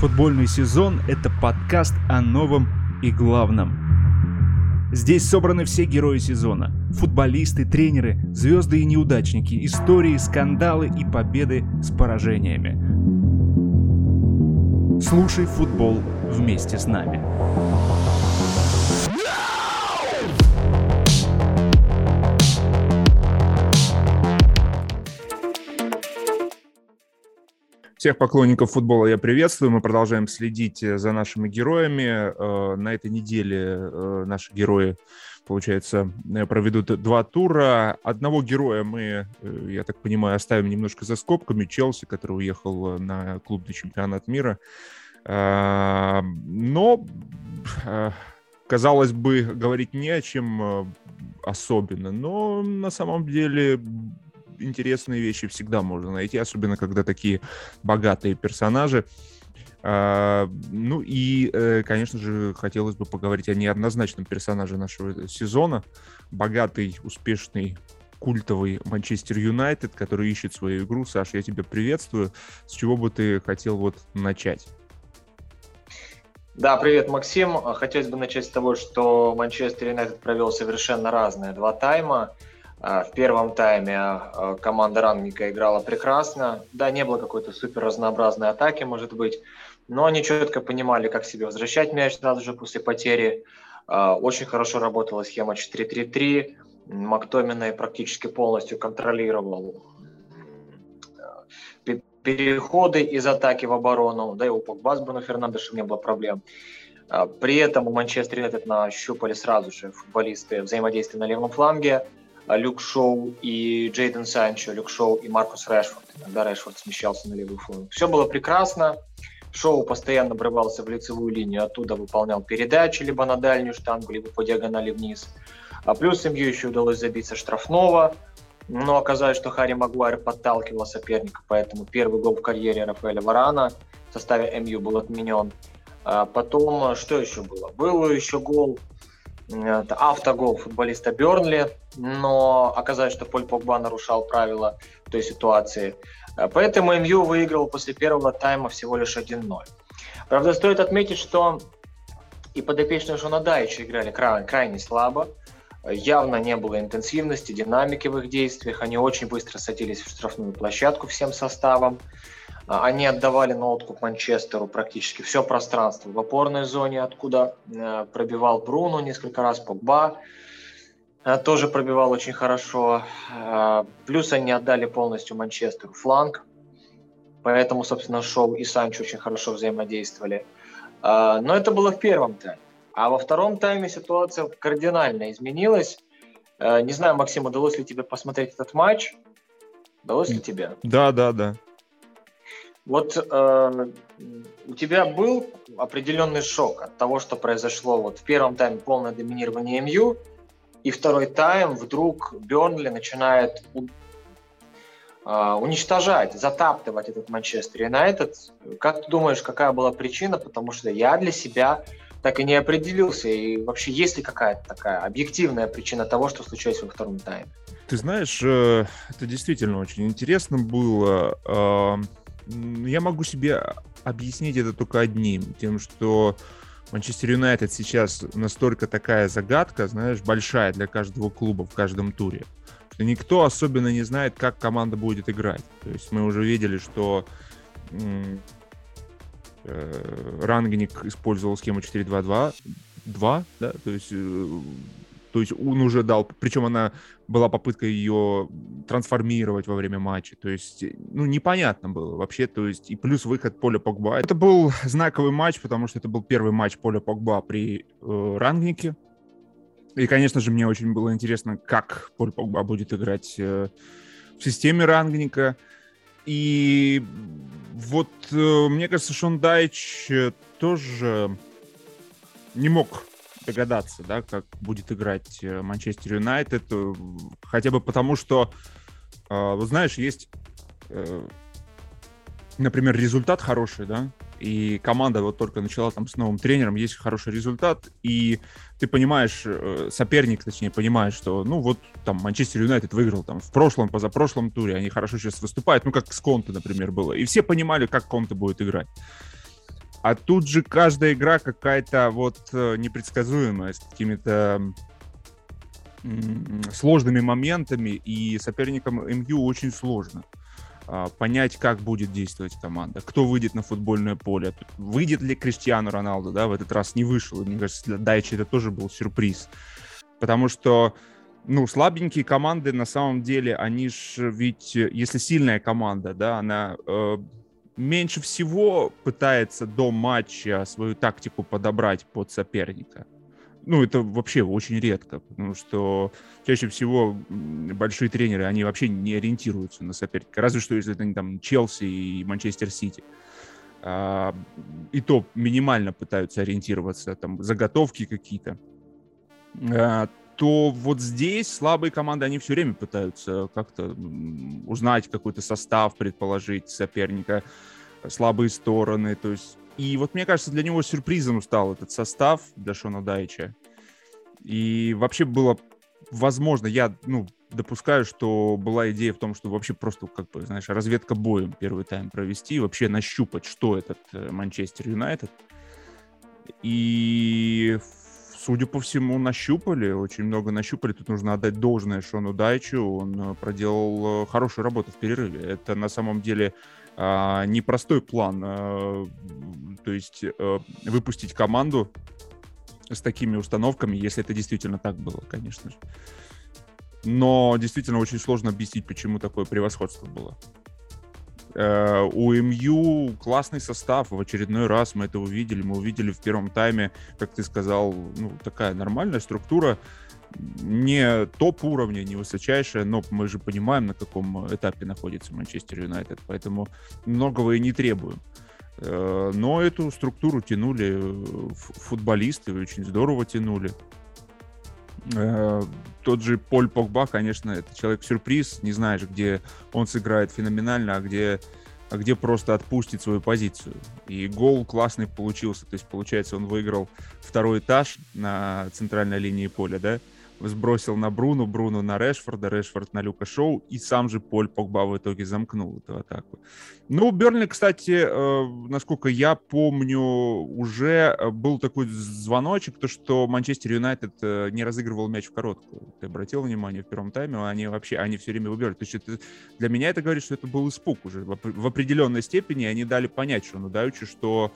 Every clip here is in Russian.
Футбольный сезон – это подкаст о новом и главном. Здесь собраны все герои сезона. Футболисты, тренеры, звезды и неудачники, истории, скандалы и победы с поражениями. Слушай футбол вместе с нами. Всех поклонников футбола я приветствую. Мы продолжаем следить э, за нашими героями. Э, на этой неделе э, наши герои, получается, проведут два тура. Одного героя мы, я так понимаю, оставим немножко за скобками. Челси, который уехал на клубный чемпионат мира. Но, казалось бы, говорить не о чем особенно. Но на самом деле интересные вещи всегда можно найти, особенно когда такие богатые персонажи. А, ну и, э, конечно же, хотелось бы поговорить о неоднозначном персонаже нашего сезона. Богатый, успешный культовый Манчестер Юнайтед, который ищет свою игру. Саш, я тебя приветствую. С чего бы ты хотел вот начать? Да, привет, Максим. Хотелось бы начать с того, что Манчестер Юнайтед провел совершенно разные два тайма. А, в первом тайме а, команда Рангника играла прекрасно. Да, не было какой-то супер разнообразной атаки, может быть, но они четко понимали, как себе возвращать мяч сразу же после потери. А, очень хорошо работала схема 4-3-3. Мактоминой практически полностью контролировал переходы из атаки в оборону. Да и у Погба с Бруно Фернандешем не было проблем. При этом у Манчестер Юнайтед нащупали сразу же футболисты взаимодействия на левом фланге – Люк Шоу и Джейден Санчо, Люк Шоу и Маркус Решфорд. Иногда Решфорд смещался на левый фланг. Все было прекрасно. Шоу постоянно врывался в лицевую линию, оттуда выполнял передачи либо на дальнюю штангу, либо по диагонали вниз. А плюс МЮ еще удалось забиться штрафного, но оказалось, что Харри Магуайр подталкивал соперника, поэтому первый гол в карьере Рафаэля Варана в составе МЮ был отменен. А потом, что еще было? Был еще гол автогол футболиста Бернли, но оказалось, что Поль Погба нарушал правила той ситуации. Э, поэтому МЮ выиграл после первого тайма всего лишь 1-0. Правда, стоит отметить, что и подопечные Шона Дайча играли крайне, крайне слабо. Явно не было интенсивности, динамики в их действиях. Они очень быстро садились в штрафную площадку всем составом. А, они отдавали на откуп Манчестеру практически все пространство в опорной зоне, откуда э, пробивал Бруно несколько раз, Погба э, тоже пробивал очень хорошо. Э, плюс они отдали полностью Манчестеру фланг, поэтому, собственно, Шоу и Санчо очень хорошо взаимодействовали. Но это было в первом тайме. А во втором тайме ситуация кардинально изменилась. Не знаю, Максим, удалось ли тебе посмотреть этот матч? Удалось ли тебе? Да, да, да. Вот э, у тебя был определенный шок от того, что произошло вот в первом тайме полное доминирование МЮ, и второй тайм вдруг Бернли начинает у, э, уничтожать, затаптывать этот Манчестер Юнайтед. Как ты думаешь, какая была причина? Потому что я для себя так и не определился. И вообще, есть ли какая-то такая объективная причина того, что случилось во втором тайме? Ты знаешь, э, это действительно очень интересно было. Я могу себе объяснить это только одним, тем, что Манчестер Юнайтед сейчас настолько такая загадка, знаешь, большая для каждого клуба в каждом туре, что никто особенно не знает, как команда будет играть. То есть мы уже видели, что э, Рангник использовал схему 4-2-2, 2, да, то есть э, то есть он уже дал, причем она была попытка ее трансформировать во время матча. То есть, ну, непонятно было вообще. То есть, и плюс выход Поля Погба. Это был знаковый матч, потому что это был первый матч Поля Погба при э, рангнике. И, конечно же, мне очень было интересно, как Поль Погба будет играть э, в системе рангника. И вот э, мне кажется, Шон Дайч э, тоже не мог догадаться, да, как будет играть э, Манчестер Юнайтед, э, хотя бы потому, что, э, вот знаешь, есть, например, результат хороший, да, и команда вот только начала там с новым тренером, есть хороший результат, и ты понимаешь, соперник, точнее, понимает, что, ну, вот там Манчестер Юнайтед выиграл там в прошлом, позапрошлом туре, они хорошо сейчас выступают, ну, как с Конте, например, было, и все понимали, как Конте будет играть. А тут же каждая игра какая-то вот э, непредсказуемая, с какими-то сложными моментами, и соперникам МЮ очень сложно а, понять, как будет действовать команда, кто выйдет на футбольное поле, выйдет ли Криштиану Роналду, да, в этот раз не вышел, мне кажется, для Дайчи это тоже был сюрприз, потому что ну, слабенькие команды, на самом деле, они же ведь, если сильная команда, да, она э, меньше всего пытается до матча свою тактику подобрать под соперника. Ну, это вообще очень редко, потому что чаще всего большие тренеры, они вообще не ориентируются на соперника. Разве что, если это там Челси и Манчестер Сити. А, и то минимально пытаются ориентироваться, там, заготовки какие-то. А, то вот здесь слабые команды, они все время пытаются как-то узнать какой-то состав, предположить соперника, слабые стороны. То есть, и вот мне кажется, для него сюрпризом стал этот состав для Шона Дайча. И вообще было возможно, я, ну, допускаю, что была идея в том, что вообще просто, как бы, знаешь, разведка боем первый тайм провести, вообще нащупать, что этот э, Манчестер Юнайтед. И судя по всему, нащупали, очень много нащупали. Тут нужно отдать должное Шону Дайчу. Он э, проделал э, хорошую работу в перерыве. Это на самом деле а, непростой план. А, то есть выпустить команду с такими установками, если это действительно так было, конечно же. Но действительно очень сложно объяснить, почему такое превосходство было. У МЮ классный состав. В очередной раз мы это увидели. Мы увидели в первом тайме, как ты сказал, ну, такая нормальная структура. Не топ уровня, не высочайшая, но мы же понимаем, на каком этапе находится Манчестер Юнайтед, поэтому многого и не требуем. Э, но эту структуру тянули э, футболисты, очень здорово тянули. Э, тот же Поль Погба, конечно, это человек-сюрприз, не знаешь, где он сыграет феноменально, а где, а где просто отпустит свою позицию. И гол классный получился, то есть, получается, он выиграл второй этаж на центральной линии поля, да, сбросил на Бруну, Бруну на Решфорда, Решфорд на Люка Шоу, и сам же Поль Погба в итоге замкнул эту атаку. Ну, Бернли, кстати, э, насколько я помню, уже э, был такой звоночек, то, что Манчестер Юнайтед э, не разыгрывал мяч в короткую. Ты обратил внимание в первом тайме? Они вообще, они все время выбирали. То есть это, для меня это говорит, что это был испуг уже. В, определенной степени они дали понять, что Шону что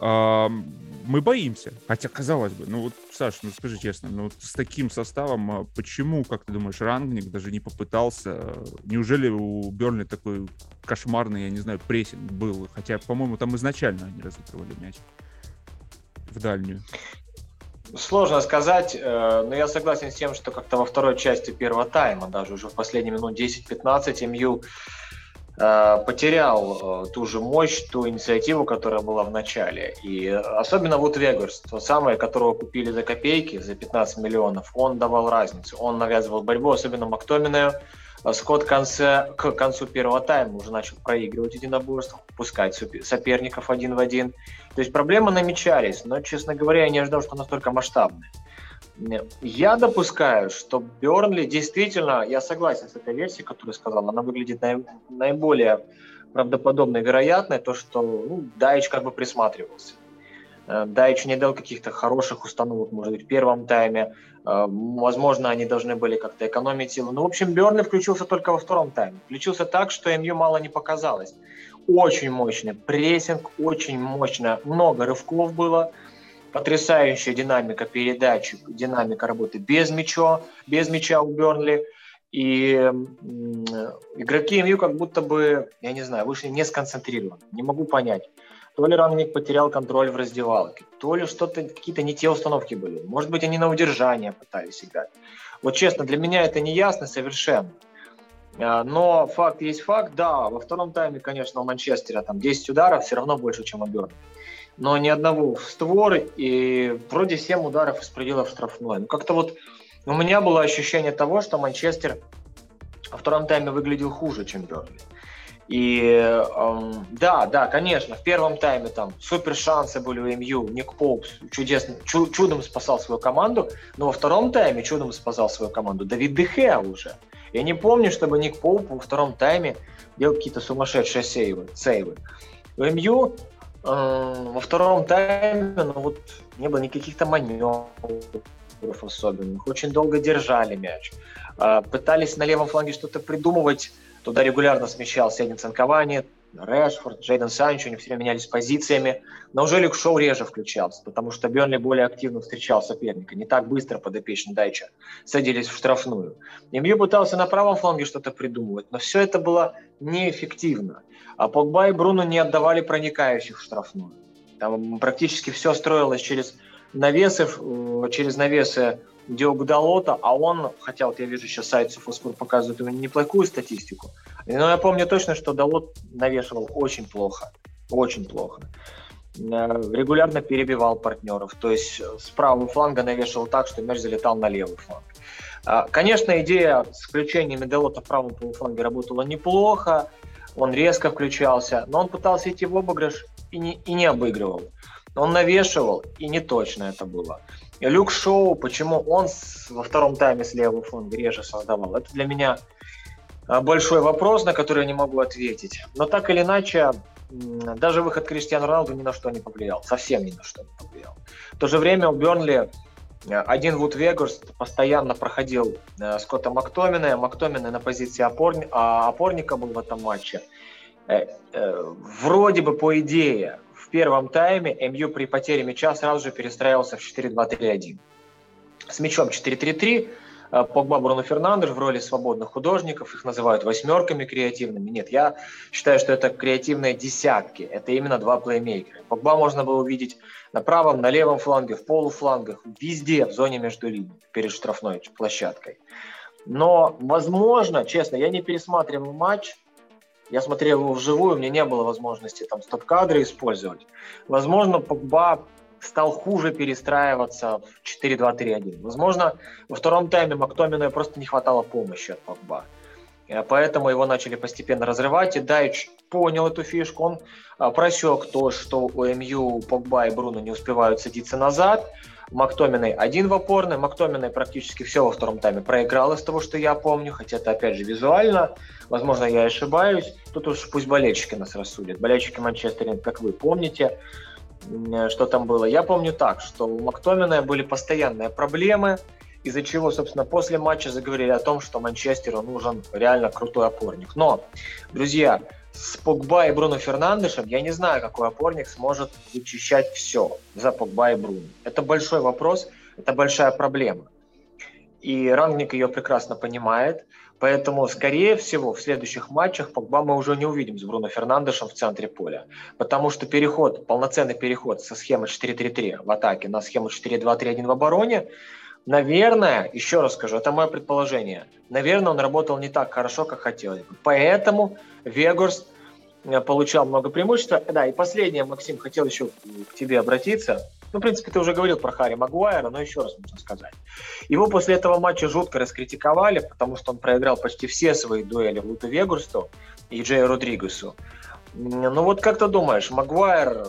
мы боимся. Хотя, казалось бы, ну вот, Саш, ну скажи честно, ну с таким составом, а почему, как ты думаешь, Рангник даже не попытался? Неужели у Бернли такой кошмарный, я не знаю, прессинг был? Хотя, по-моему, там изначально они разыгрывали мяч в дальнюю. Сложно сказать, э, но я согласен с тем, что как-то во второй части первого тайма, даже уже в последние минут 10-15, МЮ Э, потерял э, ту же мощь, ту инициативу, которая была в начале. И особенно вот Вегарс, тот самый, которого купили за копейки, за 15 миллионов, он давал разницу. Он навязывал борьбу, особенно Мактоминую. Э, Скотт в конце, к концу первого тайма уже начал проигрывать единоборство, пускать соперников один в один. То есть проблемы намечались, но, честно говоря, я не ожидал, что настолько масштабные. Я допускаю, что Бернли действительно, я согласен с этой версией, которую сказал, она выглядит наиболее правдоподобной, вероятной, то, что ну, Дайч как бы присматривался. Э, Дайч не дал каких-то хороших установок, может быть, в первом тайме. Э, возможно, они должны были как-то экономить силы. Но, в общем, Бернли включился только во втором тайме. Включился так, что МЮ мало не показалось. Очень мощный прессинг, очень мощно, много рывков было – потрясающая динамика передач, динамика работы без мяча, без мяча у Бернли. И игроки МЮ как будто бы, я не знаю, вышли не сконцентрированы. Не могу понять. То ли Рангник потерял контроль в раздевалке, то ли что-то, какие-то не те установки были. Может быть, они на удержание пытались играть. Вот честно, для меня это не ясно совершенно. А, но факт есть факт, да, во втором тайме, конечно, у Манчестера там 10 ударов, все равно больше, чем у Бернли но ни одного в створ, и вроде 7 ударов из пределов штрафной. Ну, как-то вот у меня было ощущение того, что Манчестер во втором тайме выглядел хуже, чем Бернли. И эм, да, да, конечно, в первом тайме там супер шансы были у МЮ, Ник Поуп чудесно, чу, чудом спасал свою команду, но во втором тайме чудом спасал свою команду Давид Дехе уже. Я не помню, чтобы Ник Поуп во втором тайме делал какие-то сумасшедшие сейвы. сейвы. У МЮ во втором тайме, ну вот не было никаких там маневров особенных. Очень долго держали мяч. А, пытались на левом фланге что-то придумывать. Туда регулярно смещался Эдинсон Кавани, Решфорд, Джейден Санчо, они все время менялись позициями. Но уже Люк Шоу реже включался, потому что Бернли более активно встречал соперника. Не так быстро подопечный Дайча садились в штрафную. МЮ пытался на правом фланге что-то придумывать, но все это было неэффективно. А Погба и Бруно не отдавали проникающих в штрафную. Там практически все строилось через навесы, э, через навесы Диогу Далота, а он, хотя вот я вижу сейчас сайт Суфоскор показывает ему неплохую статистику, но я помню точно, что Далот навешивал очень плохо, очень плохо. Э, регулярно перебивал партнеров, то есть с правого фланга навешивал так, что мяч залетал на левый фланг. А, конечно, идея с включением Меделота в правом полуфланге работала неплохо, он резко включался, но он пытался идти в обыгрыш и не, и не обыгрывал. Он навешивал, и не точно это было. И Люк Шоу, почему он во втором тайме с левого фланга реже создавал, это для меня а, большой вопрос, на который я не могу ответить. Но так или иначе, даже выход Криштиану Роналду ни на что не повлиял, совсем ни на что не повлиял. В то же время у Бернли один Вуд Вегарс постоянно проходил э, Скотта Мактомина. Мактомина на позиции опорни, а опорника был в этом матче. Э, вроде бы по идее в первом тайме МЮ при потере мяча сразу же перестраивался в 4-2-3-1. С мячом 4-3-3 э, Погба, Бруно Фернандеш в роли свободных художников, их называют восьмерками креативными. Нет, я считаю, что это креативные десятки, это именно два плеймейкера. Погба можно было увидеть на правом, на левом фланге, в полуфлангах, везде в зоне между линией, перед штрафной площадкой. Но, возможно, честно, я не пересматривал матч, я смотрел его вживую, у меня не было возможности там стоп-кадры использовать. Возможно, Погба стал хуже перестраиваться в 4-2-3-1. Возможно, во втором тайме Мактомину просто не хватало помощи от Погба. Поэтому его начали постепенно разрывать, и Дайч понял эту фишку, он а, просек то, что у МЮ Погба и Бруно не успевают садиться назад, Мактоминой один в опорной. Мактоминой практически все во втором тайме проиграл из того, что я помню, хотя это опять же визуально. Возможно, я ошибаюсь. Тут уж пусть болельщики нас рассудят. Болельщики Манчестера, как вы помните, что там было. Я помню так, что у Мактомина были постоянные проблемы, из-за чего, собственно, после матча заговорили о том, что Манчестеру нужен реально крутой опорник. Но, друзья, с Погба и Бруно Фернандешем я не знаю, какой опорник сможет вычищать все за Погба и Бруно. Это большой вопрос, это большая проблема. И Рангник ее прекрасно понимает. Поэтому, скорее всего, в следующих матчах Погба мы уже не увидим с Бруно Фернандешем в центре поля. Потому что переход, полноценный переход со схемы 4-3-3 в атаке на схему 4-2-3-1 в обороне, наверное, еще раз скажу, это мое предположение, наверное, он работал не так хорошо, как хотелось бы. Поэтому Вегорс э, получал много преимуществ. Да, и последнее, Максим, хотел еще к тебе обратиться. Ну, в принципе, ты уже говорил про Харри Магуайра, но еще раз можно сказать. Его после этого матча жутко раскритиковали, потому что он проиграл почти все свои дуэли Луту Вегурсту и Джею Родригесу. Ну вот как ты думаешь, Магуайр,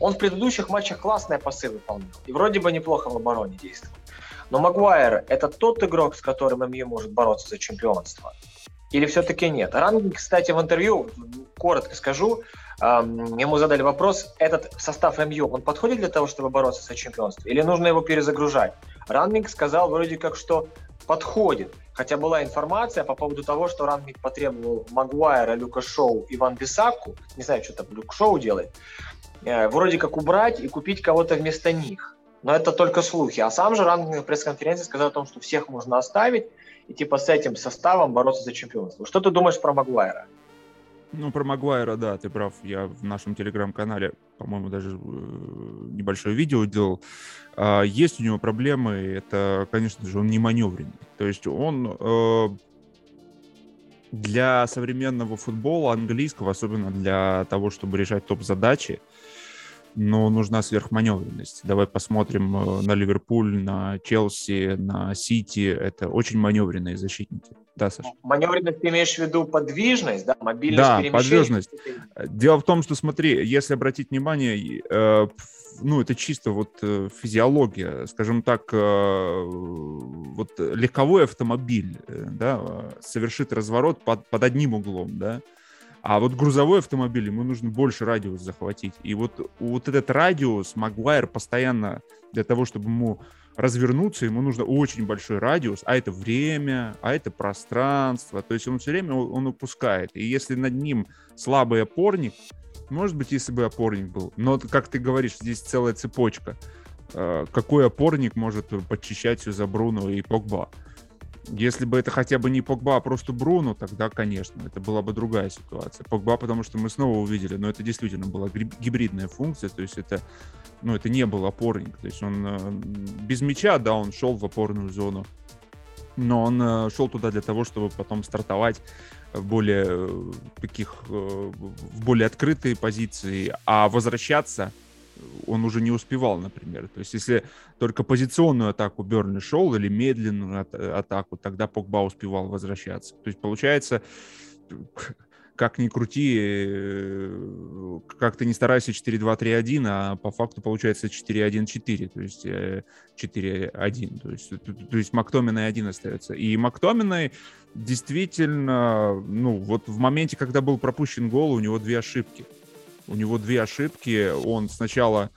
он в предыдущих матчах классные пасы выполнял и вроде бы неплохо в обороне действовал. Но Магуайр – это тот игрок, с которым МЮ может бороться за чемпионство. Или все-таки нет? Рангник, кстати, в интервью, коротко скажу, ему задали вопрос, этот состав МЮ, он подходит для того, чтобы бороться за чемпионство? Или нужно его перезагружать? Рангник сказал вроде как, что подходит. Хотя была информация по поводу того, что Рангник потребовал Магуайра, Люка Шоу и Ван Бисаку, не знаю, что там Люк Шоу делает, э, вроде как убрать и купить кого-то вместо них. Но это только слухи. А сам же Рангник на пресс-конференции сказал о том, что всех можно оставить, и типа с этим составом бороться за чемпионство. Что ты думаешь про Магуайра? Ну, про Магуайра, да, ты прав. Я в нашем телеграм-канале, по-моему, даже э, небольшое видео делал. А, есть у него проблемы. Это, конечно же, он не маневренный. То есть он э, для современного футбола английского, особенно для того, чтобы решать топ-задачи, но нужна сверхманевренность. Давай посмотрим э, на Ливерпуль, на Челси, на Сити. Это очень маневренные защитники. Да, Саша? Маневренность ты имеешь в виду подвижность, да, мобильность Да, подвижность. Дело в том, что, смотри, если обратить внимание, э, ну, это чисто вот э, физиология, скажем так, э, вот легковой автомобиль, э, да, совершит разворот под, под одним углом, да, А вот грузовой автомобиль, ему нужно больше радиус захватить. И вот, вот этот радиус Магуайр постоянно для того, чтобы ему развернуться, ему нужно очень большой радиус, а это время, а это пространство. То есть он все время он упускает. И если над ним слабый опорник, может быть, если бы опорник был, но, как ты говоришь, здесь целая цепочка. Э, какой опорник может подчищать все за Бруно и Погба? Если бы это хотя бы не Погба, а просто Бруно, тогда, конечно, это была бы другая ситуация. Погба, потому что мы снова увидели, но это действительно была гибридная функция, то есть это, ну, это не был опорник. То есть он э, без мяча, да, он шел в опорную зону, но он э, шел туда для того, чтобы потом стартовать в более э, таких, в более открытые позиции, а возвращаться он уже не успевал, например. То есть если только позиционную атаку Бернли шел или медленную от- атаку, тогда Погба успевал возвращаться. То есть получается, как ни крути, э, как ты не старайся 4-2-3-1, а по факту получается 4-1-4, то есть 4-1. Э, то есть, то есть Мактоминой один остается. И Мактоминой действительно, ну, вот в моменте, когда был пропущен гол, у него две ошибки. У него две ошибки. Он сначала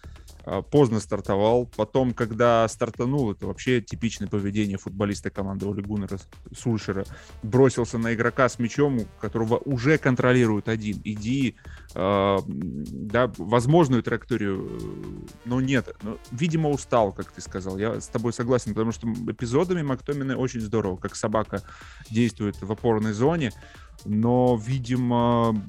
а, поздно стартовал. Потом, когда стартанул, это вообще типичное поведение футболиста команды Оли Гуннера Сульшера. Бросился на игрока с мячом, которого уже контролирует один. Иди, э, да, возможную траекторию, но нет. Но, видимо, устал, как ты сказал. Я с тобой согласен, потому что эпизодами Мактомины очень здорово, как собака действует в опорной зоне. Но, видимо,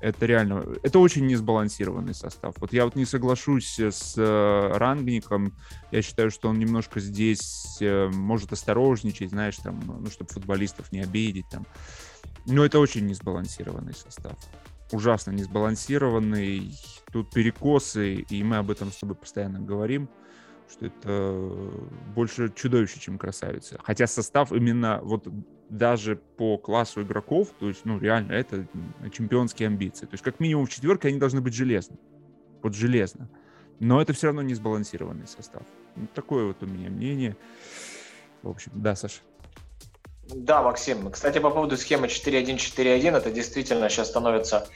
это реально, это очень несбалансированный состав. Вот я вот не соглашусь с э, Рангником, я считаю, что он немножко здесь э, может осторожничать, знаешь, там, ну, чтобы футболистов не обидеть там. Но это очень несбалансированный состав. Ужасно несбалансированный. Тут перекосы, и мы об этом с тобой постоянно говорим что это больше чудовище, чем красавица. Хотя состав именно вот даже по классу игроков, то есть, ну, реально, это чемпионские амбиции. То есть, как минимум в четверке они должны быть железны. Вот железно. Но это все равно не сбалансированный состав. Ну, такое вот у меня мнение. В общем, да, Саша. Да, Максим. Кстати, по поводу схемы 4-1-4-1, это действительно сейчас становится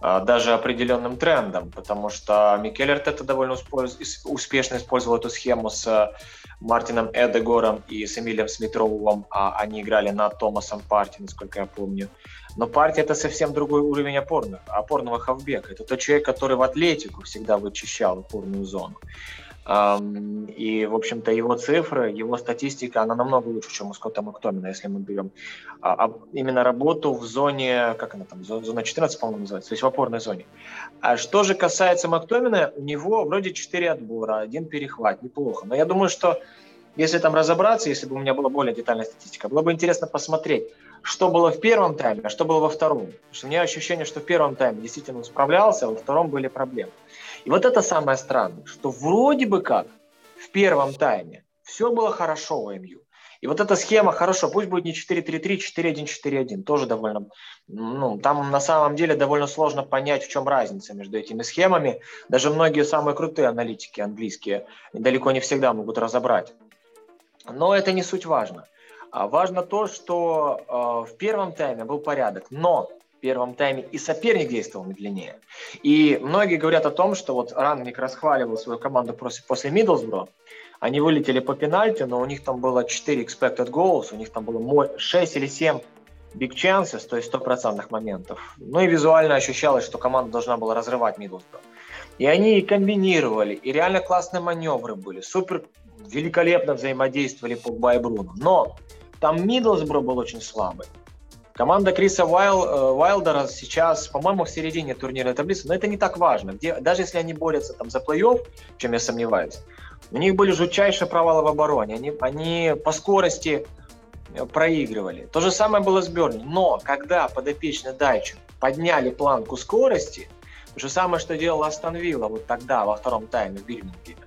даже определенным трендом, потому что Микель это довольно успешно использовал эту схему с Мартином Эдегором и с Эмилием Смитровым, а они играли над Томасом Парти, насколько я помню. Но Парти это совсем другой уровень опорного, опорного хавбека. Это тот человек, который в атлетику всегда вычищал опорную зону. И, в общем-то, его цифры, его статистика, она намного лучше, чем у Скотта Мактомина, если мы берем а, именно работу в зоне, как она там, зона 14, по-моему, называется, то есть в опорной зоне. А что же касается Мактомина, у него вроде 4 отбора, один перехват, неплохо. Но я думаю, что если там разобраться, если бы у меня была более детальная статистика, было бы интересно посмотреть, что было в первом тайме, а что было во втором. Потому что у меня ощущение, что в первом тайме действительно справлялся, а во втором были проблемы. И вот это самое странное, что вроде бы как в первом тайме все было хорошо у МЮ. И вот эта схема, хорошо, пусть будет не 4-3-3, 4-1-4-1, тоже довольно, ну, там на самом деле довольно сложно понять, в чем разница между этими схемами. Даже многие самые крутые аналитики английские далеко не всегда могут разобрать. Но это не суть важно. А важно то, что э, в первом тайме был порядок, но первом тайме и соперник действовал медленнее. И многие говорят о том, что вот Рангник расхваливал свою команду после, Миддлсбро. Они вылетели по пенальти, но у них там было 4 expected goals, у них там было 6 или 7 big chances, то есть стопроцентных моментов. Ну и визуально ощущалось, что команда должна была разрывать Миддлсбро. И они комбинировали, и реально классные маневры были, супер великолепно взаимодействовали по и Бруно. Но там Миддлсбро был очень слабый. Команда Криса Уайл, э, Уайлдера сейчас, по-моему, в середине турнирной таблицы, но это не так важно. Где, даже если они борются там за плей-офф, в чем я сомневаюсь, у них были жутчайшие провалы в обороне. Они, они по скорости э, проигрывали. То же самое было с Берни. Но когда подопечный Дайчу подняли планку скорости, то же самое, что делал Астон Вилла вот тогда, во втором тайме в Бирмингеме,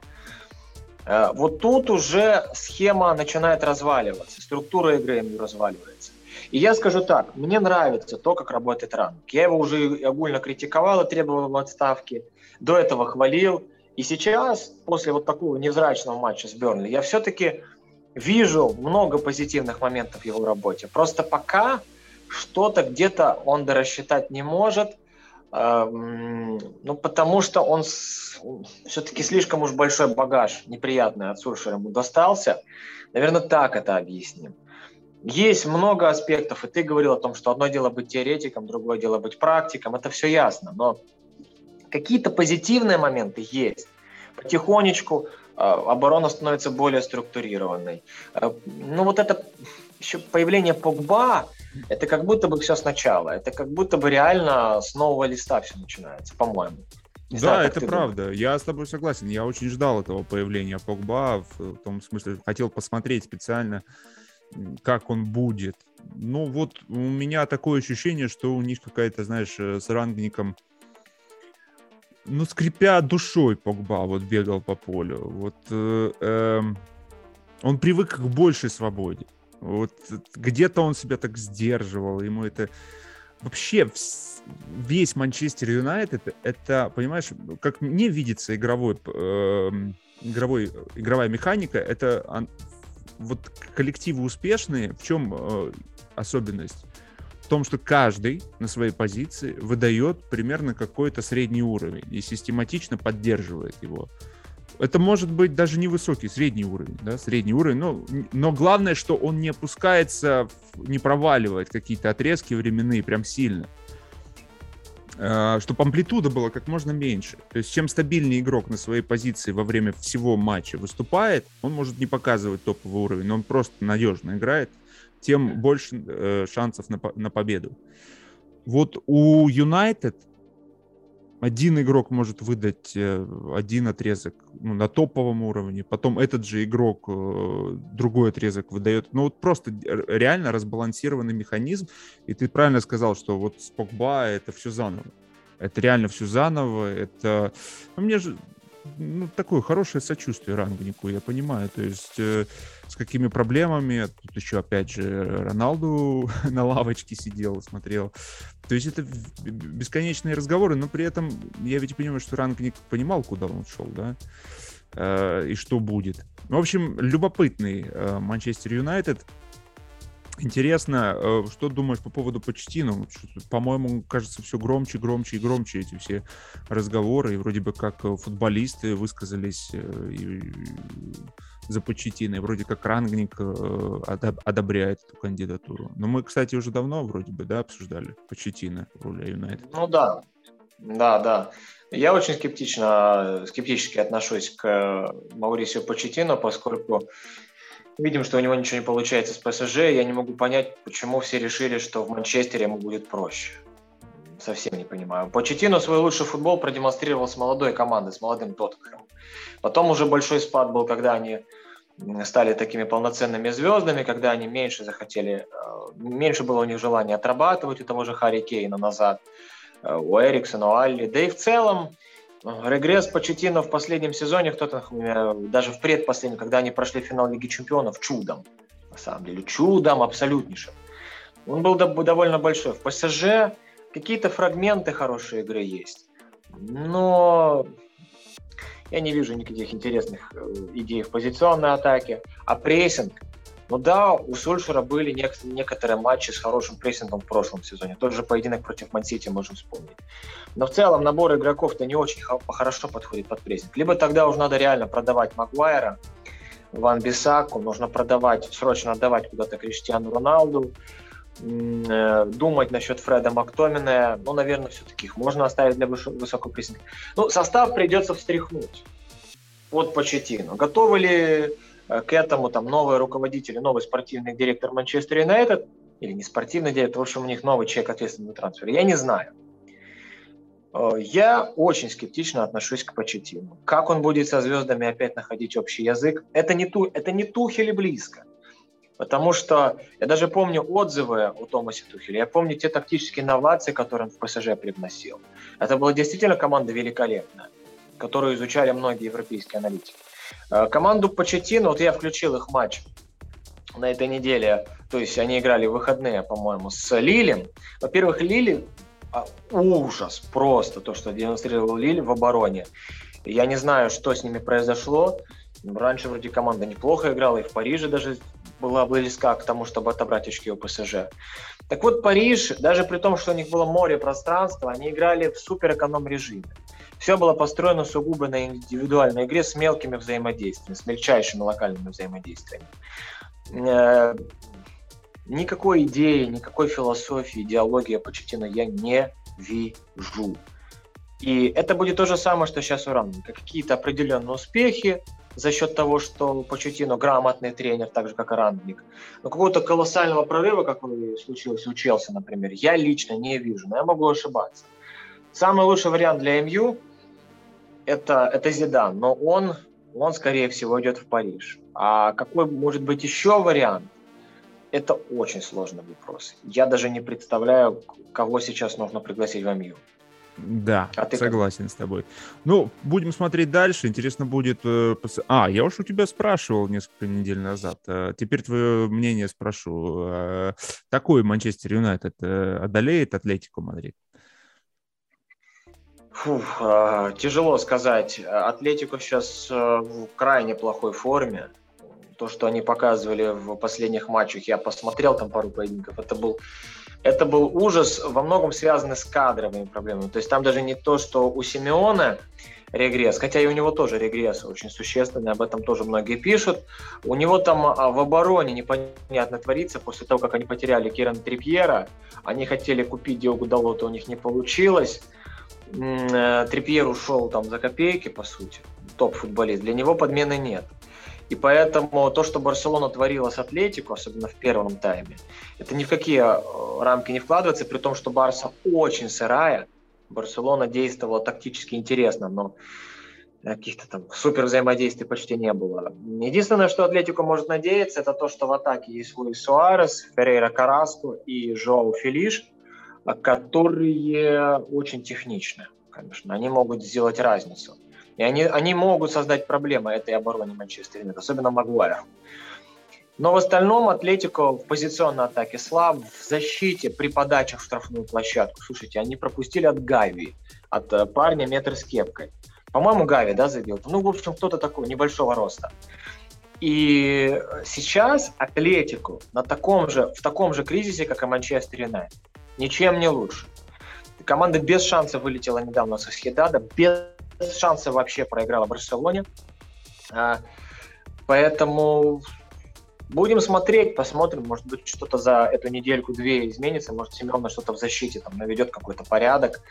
э, вот тут уже схема начинает разваливаться, структура игры разваливается. И я скажу так, мне нравится то, как работает Ранг. Я его уже огульно критиковал и требовал отставки. До этого хвалил. И сейчас, после вот такого невзрачного матча с Бернли, я все-таки вижу много позитивных моментов в его работе. Просто пока что-то где-то он дорассчитать не может, ну, потому что он все-таки слишком уж большой багаж неприятный от Суршера ему достался. Наверное, так это объясним. Есть много аспектов, и ты говорил о том, что одно дело быть теоретиком, другое дело быть практиком, это все ясно, но какие-то позитивные моменты есть. Потихонечку э, оборона становится более структурированной. Э, ну вот это еще появление Погба, это как будто бы все сначала, это как будто бы реально с нового листа все начинается, по-моему. Не да, знаю, это правда. Думаешь. Я с тобой согласен. Я очень ждал этого появления Погба, в том смысле, хотел посмотреть специально, как он будет. Ну вот у меня такое ощущение, что у них какая-то, знаешь, э, с рангником, ну, скрипя душой Погба вот бегал по полю. Вот э, э, он привык к большей свободе. Вот где-то он себя так сдерживал, ему это... Вообще весь Манчестер Юнайтед, это, понимаешь, как мне видится игровой, э, игровой, игровая механика, это вот коллективы успешные, в чем э, особенность? В том, что каждый на своей позиции выдает примерно какой-то средний уровень и систематично поддерживает его. Это может быть даже не высокий, средний уровень, да, средний уровень, но, но главное, что он не опускается, не проваливает какие-то отрезки временные прям сильно. А, чтобы амплитуда была как можно меньше. То есть чем стабильнее игрок на своей позиции во время всего матча выступает, он может не показывать топовый уровень, но он просто надежно играет, тем больше э, шансов на, на победу. Вот у Юнайтед один игрок может выдать э, один отрезок ну, на топовом уровне, потом этот же игрок э, другой отрезок выдает. Ну вот просто реально разбалансированный механизм. И ты правильно сказал, что вот с Погба это все заново. Это реально все заново. Это... Ну, мне же ну, такое хорошее сочувствие Рангнику, я понимаю. То есть э, с какими проблемами. Тут еще, опять же, Роналду на лавочке сидел, смотрел. То есть это бесконечные разговоры, но при этом я ведь понимаю, что Рангник понимал, куда он шел, да, э, и что будет. В общем, любопытный э, Манчестер Юнайтед. Интересно, э, что думаешь по поводу Почтину? По-моему, кажется, все громче, громче и громче эти все разговоры. И вроде бы как э, футболисты высказались э, за Почетина, и вроде как Рангник одобряет эту кандидатуру. Но мы, кстати, уже давно вроде бы, да, обсуждали Почетина в роли Юнайтед. Ну да, да, да. Я очень скептично, скептически отношусь к Маурисию Почетину, поскольку Видим, что у него ничего не получается с ПСЖ. Я не могу понять, почему все решили, что в Манчестере ему будет проще. Совсем не понимаю. Почетину свой лучший футбол продемонстрировал с молодой командой, с молодым Тоттенхэмом. Потом уже большой спад был, когда они стали такими полноценными звездами, когда они меньше захотели, э, меньше было у них желания отрабатывать у того же Харри Кейна назад, э, у Эриксона, у Алли. Да и в целом Регресс Почетина в последнем сезоне Тоттенхэме, даже в предпоследнем, когда они прошли финал Лиги Чемпионов, чудом. На самом деле, чудом абсолютнейшим. Он был довольно большой. В ПСЖ какие-то фрагменты хорошей игры есть. Но я не вижу никаких интересных э, идей в позиционной атаке. А прессинг ну да, у Сульшера были некоторые матчи с хорошим прессингом в прошлом сезоне. Тот же поединок против Мансити можем вспомнить. Но в целом набор игроков-то не очень хорошо подходит под прессинг. Либо тогда уже надо реально продавать Магуайра, Ван Бисаку, нужно продавать, срочно отдавать куда-то Криштиану Роналду, э, думать насчет Фреда Мактомина. Ну, наверное, все-таки их можно оставить для высокого прессинга. Ну, состав придется встряхнуть. Вот Почетину. Готовы ли к этому там новые руководители, новый спортивный директор Манчестер Юнайтед, или не спортивный директор, в общем, у них новый человек ответственный за трансфер, я не знаю. Э, я очень скептично отношусь к Почетину. Как он будет со звездами опять находить общий язык, это не, ту, это не Тухель близко. Потому что я даже помню отзывы у Томаса Тухеля, я помню те тактические инновации, которые он в ПСЖ привносил. Это была действительно команда великолепная, которую изучали многие европейские аналитики. Э, команду Почетину, вот я включил их матч на этой неделе, то есть они играли в выходные, по-моему, с Лилем. Во-первых, Лили а, ужас просто, то, что демонстрировал Лиль в обороне. Я не знаю, что с ними произошло. Раньше вроде команда неплохо играла, и в Париже даже была близка к тому, чтобы отобрать очки у ПСЖ. Так вот, Париж, даже при том, что у них было море пространства, они играли в супер эконом режиме. Все было построено сугубо на индивидуальной игре с мелкими взаимодействиями, с мельчайшими локальными взаимодействиями. Э, никакой идеи, никакой философии, идеологии Почетина я не вижу. И это будет то же самое, что сейчас у Ранника. Какие-то определенные успехи за счет того, что Почетино грамотный тренер, так же, как и Рангник. Но какого-то колоссального прорыва, как случилось у Челси, например, я лично не вижу, но я могу ошибаться. Самый лучший вариант для МЮ это, это Зидан, но он, он, скорее всего, идет в Париж. А какой может быть еще вариант? Это очень сложный вопрос. Я даже не представляю, кого сейчас нужно пригласить в МЮ. Да, а ты согласен как? с тобой. Ну, будем смотреть дальше. Интересно будет... Э, а, я уж у тебя спрашивал несколько недель назад. Э, теперь твое мнение спрошу. Э, такой Манчестер Юнайтед одолеет Атлетико Мадрид? Фух, тяжело сказать. Атлетико сейчас в крайне плохой форме. То, что они показывали в последних матчах, я посмотрел там пару поединков, это был это был ужас, во многом связанный с кадровыми проблемами. То есть там даже не то, что у Симеоне регресс, хотя и у него тоже регресс очень существенный, об этом тоже многие пишут. У него там а, в обороне непонятно творится после того, как они потеряли Кирана Трипьера. Они хотели купить Диогу Далота, у них не получилось. Э, Трипьер ушел там за копейки, по сути, топ-футболист. Для него подмены нет. И поэтому то, что Барселона творила с Атлетику, особенно в первом тайме, это ни в какие э, рамки не вкладывается, при том, что Барса очень сырая. Барселона действовала тактически интересно, но каких-то там супер взаимодействий почти не было. Единственное, что Атлетику может надеяться, это то, что в атаке есть Луис Суарес, Феррейра Караско и Жоау Филиш, которые очень техничны, конечно. Они могут сделать разницу. И они, они могут создать проблемы этой обороне Манчестер Юнайтед, особенно Магуайр. Но в остальном Атлетико в позиционной атаке слаб, в защите при подачах в штрафную площадку. Слушайте, они пропустили от Гави, от э, парня метр с кепкой. По-моему, Гави, да, забил. Ну, в общем, кто-то такой, небольшого роста. И сейчас Атлетику на таком же, в таком же кризисе, как и Манчестер Юнайтед. Ничем не лучше. Команда без шанса вылетела недавно со Схедада, без шанса вообще проиграла Барселоне. А, поэтому будем смотреть, посмотрим, может быть, что-то за эту недельку-две изменится, может, Семен на что-то в защите там наведет какой-то порядок,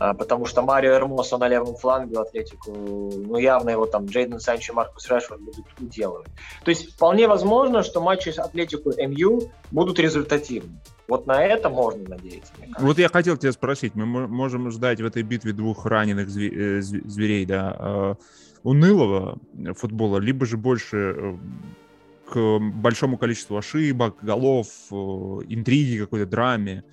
потому что Марио Эрмосо на левом фланге в Атлетику, ну, явно его там Джейден Санчо и Маркус Решфорд будут уделывать. То есть вполне возможно, что матчи с Атлетику МЮ будут результативны. Вот на это можно надеяться. Вот я хотел тебя спросить, мы можем ждать в этой битве двух раненых э, зверей, да, а, унылого футбола, либо же больше э, к большому количеству ошибок, голов, э, интриги какой-то, драме.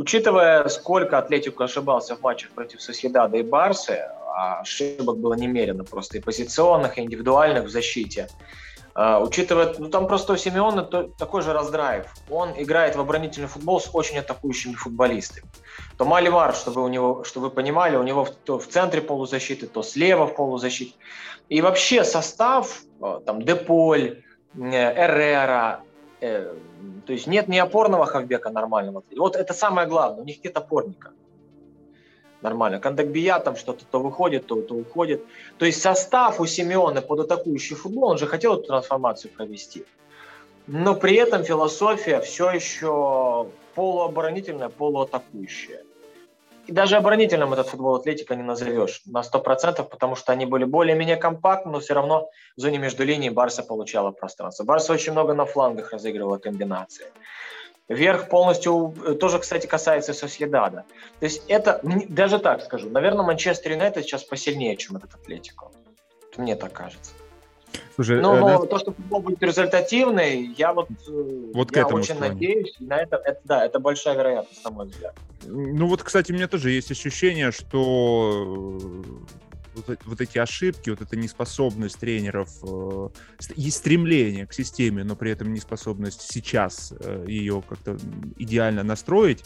Учитывая, сколько Атлетику ошибался в матчах против Соседада и Барсы, а ошибок было немерено просто и позиционных, и индивидуальных в защите, Uh, учитывая, ну там просто у Симеона такой же раздрайв. Он играет в оборонительный футбол с очень атакующими футболистами. То Маливар, чтобы, у него, чтобы вы понимали, у него то в центре полузащиты, то слева в полузащите. И вообще состав, э, там Деполь, э, Эррера, э, то есть нет ни опорного хавбека нормального. Вот это самое главное, у них нет опорника нормально. Кандакбия там что-то то выходит, то, то уходит. То есть состав у Симеона под атакующий футбол, он же хотел эту трансформацию провести. Но при этом философия все еще полуоборонительная, полуатакующая. Даже оборонительным этот футбол Атлетика не назовешь на 100%, потому что они были более-менее компактны, но все равно в зоне между линией Барса получала пространство. Барса очень много на флангах разыгрывала комбинации. Верх полностью э, тоже, кстати, касается Соседада. То есть это, даже так скажу, наверное, Манчестер Юнайтед сейчас посильнее, чем этот Атлетико. Мне так кажется. Слушай, но, но да... то, что футбол будет результативный, я вот, э, вот я очень склонен. надеюсь, и на это, это, да, это большая вероятность, на мой взгляд. Ну вот, кстати, у меня тоже есть ощущение, что вот, вот эти ошибки, вот эта неспособность тренеров э, и стремление к системе, но при этом неспособность сейчас э, ее как-то идеально настроить,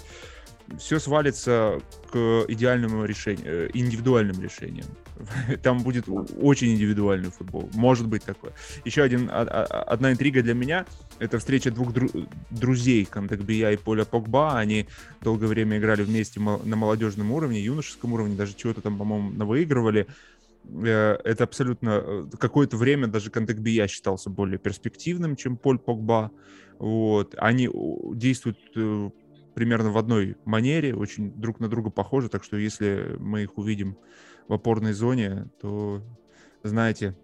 все свалится к идеальному решению, э, индивидуальным решениям. Там будет очень индивидуальный футбол. Может быть такое. Еще один, а, а, одна интрига для меня — это встреча двух дру- друзей Кандакбия и Поля Погба. Они долгое время играли вместе на молодежном уровне, юношеском уровне, даже чего-то там, по-моему, выигрывали. Э, это абсолютно... Э, какое-то время даже Кандакбия считался более перспективным, чем Поль Погба. Вот. Они действуют примерно в одной манере, очень друг на друга похожи, так что если мы их увидим в опорной зоне, то, знаете,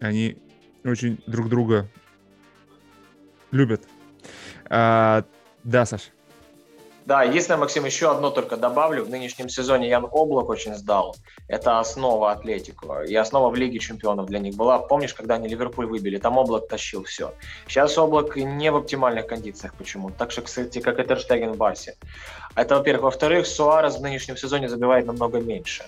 они очень друг друга любят. А, да, Саш. Да, если, Максим, еще одно только добавлю. В нынешнем сезоне Ян Облак очень сдал. Это основа Атлетику. И основа в Лиге чемпионов для них была. Помнишь, когда они Ливерпуль выбили? Там Облак тащил все. Сейчас Облак не в оптимальных кондициях почему Так же, кстати, как и Терштеген в Барсе. Это, во-первых. Во-вторых, Суарес в нынешнем сезоне забивает намного меньше.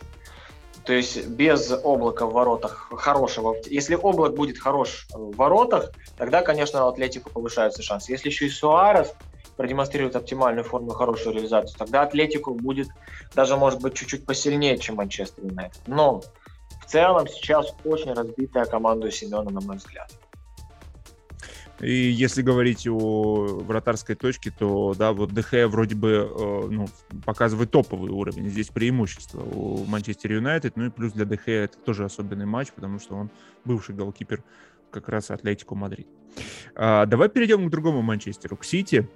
То есть без облака в воротах хорошего. Если облак будет хорош в воротах, тогда, конечно, у Атлетику повышаются шансы. Если еще и Суарес продемонстрирует оптимальную форму и хорошую реализацию, тогда Атлетику будет даже, может быть, чуть-чуть посильнее, чем Манчестер Юнайтед. Но в целом сейчас очень разбитая команда у Симеоне, на мой взгляд. И если говорить о вратарской точке, то да, вот ДХ вроде бы э, ну, показывает топовый уровень. Здесь преимущество у Манчестер Юнайтед. Ну и плюс для ДХ это тоже особенный матч, потому что он бывший голкипер как раз Атлетико Мадрид. А, давай перейдем к другому Манчестеру, к Сити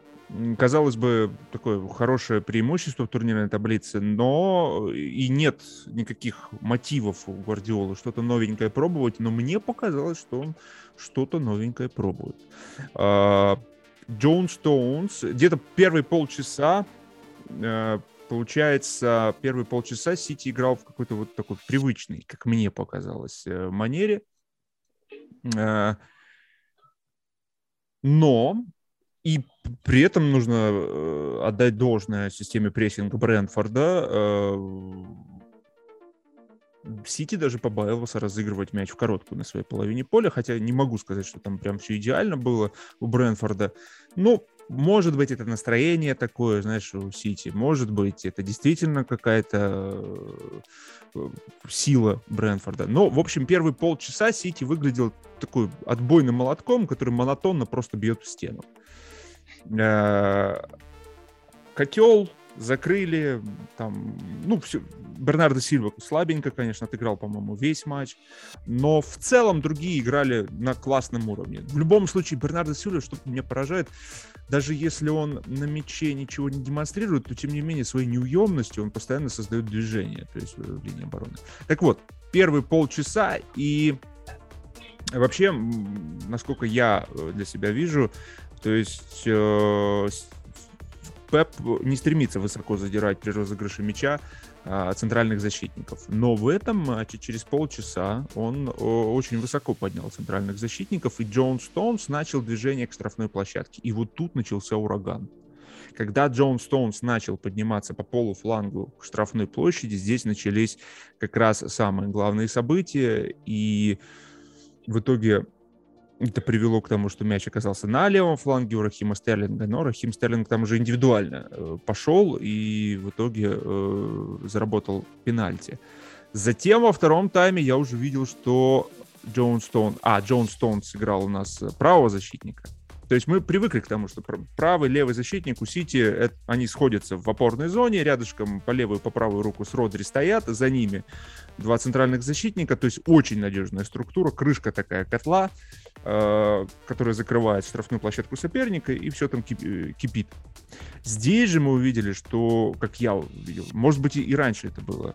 казалось бы, такое хорошее преимущество в турнирной таблице, но и нет никаких мотивов у Гвардиолы что-то новенькое пробовать, но мне показалось, что он что-то новенькое пробует. А, Джон Стоунс, где-то первые полчаса, э, получается, первые полчаса Сити играл в какой-то вот такой привычный, как мне показалось, э, манере. Э, но и при этом нужно э, отдать должное системе прессинга Брэнфорда. Э, Сити даже побаивался разыгрывать мяч в короткую на своей половине поля, хотя не могу сказать, что там прям все идеально было у Брэнфорда. Но может быть, это настроение такое, знаешь, у Сити. Может быть, это действительно какая-то э, сила Брэнфорда. Но, в общем, первые полчаса Сити выглядел такой отбойным молотком, который монотонно просто бьет в стену. Э, котел закрыли, там, ну, все, Бернардо Сильва слабенько, конечно, отыграл, по-моему, весь матч, но в целом другие играли на классном уровне. В любом случае, Бернардо Сильва, что меня поражает, даже если он на мяче ничего не демонстрирует, то, тем не менее, своей неуемностью он постоянно создает движение, то есть в линии обороны. Так вот, первые полчаса и вообще, насколько я э, для себя вижу, то есть э, Пеп не стремится высоко задирать при розыгрыше мяча э, центральных защитников. Но в этом матче через полчаса он э, очень высоко поднял центральных защитников, и Джон Стоунс начал движение к штрафной площадке. И вот тут начался ураган. Когда Джон Стоунс начал подниматься по полуфлангу к штрафной площади, здесь начались как раз самые главные события, и в итоге это привело к тому, что мяч оказался на левом фланге у Рахима Стерлинга, но Рахим Стерлинг там уже индивидуально э, пошел и в итоге э, заработал пенальти. Затем во втором тайме я уже видел, что Джон Стоун... А, Джон Стоун сыграл у нас правого защитника. То есть мы привыкли к тому, что правый, левый защитник у Сити, это, они сходятся в опорной зоне, рядышком по левую, по правую руку с Родри стоят, за ними два центральных защитника, то есть очень надежная структура, крышка такая котла, э, которая закрывает штрафную площадку соперника, и все там э, кипит. Здесь же мы увидели, что, как я увидел, может быть и раньше это было,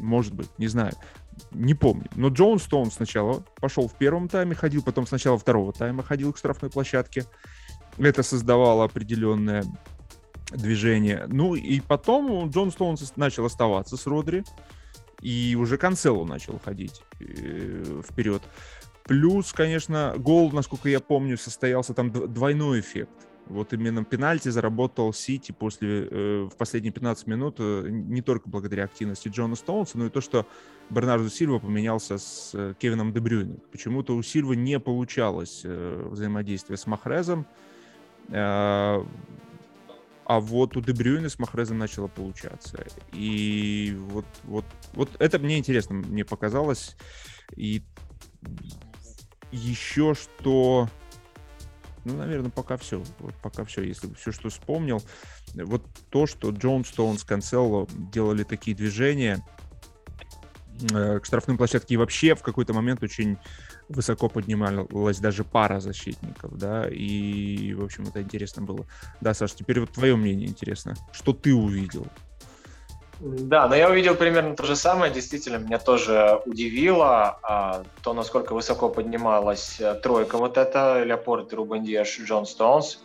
может быть, не знаю, не помню. Но Джон Стоун сначала пошел в первом тайме, ходил, потом сначала второго тайма ходил к штрафной площадке. Это создавало определенное движение. Ну и потом Джон Стоунс начал оставаться с Родри, и уже Канцелу начал ходить э, вперед. Плюс, конечно, гол, насколько я помню, состоялся там двойной эффект. Вот именно пенальти заработал Сити после, э, в последние 15 минут э, не только благодаря активности Джона Стоунса, но и то, что Бернарду Сильва поменялся с э, Кевином Дебрюйном. Почему-то у Сильвы не получалось э, взаимодействие с Махрезом. Э, а вот у Дебрюина с Махрезом начало получаться. И вот, вот, вот это мне интересно, мне показалось. И еще что... Ну, наверное, пока все. Вот пока все, если все, что вспомнил. Вот то, что Джон Стоунс, Канцелло делали такие движения, Э, к штрафным площадке и вообще в какой-то момент очень высоко поднималась даже пара защитников, да, и, в общем, это интересно было. Да, Саш, теперь вот твое мнение интересно. Что ты увидел? Да, но я увидел примерно то же самое. Действительно, меня тоже удивило а, то, насколько высоко поднималась э, тройка вот эта, Леопорт, Рубен Диаш, Джон Стоунс.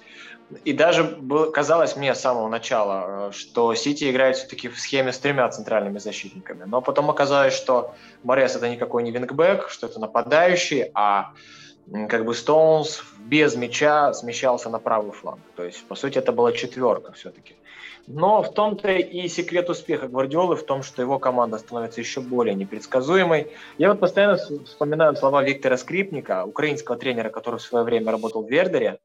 И даже было, казалось мне с самого начала, э, что Сити играет все-таки в схеме с тремя центральными защитниками. Но потом оказалось, что Морес это никакой не вингбэк, что это нападающий, а как бы Стоунс без мяча смещался на правый фланг. То есть, по сути, это была четверка все-таки. Но в том-то и секрет успеха Гвардиолы в том, что его команда становится еще более непредсказуемой. Я вот постоянно вспоминаю слова Виктора Скрипника, украинского тренера, который в свое время работал в Вердере,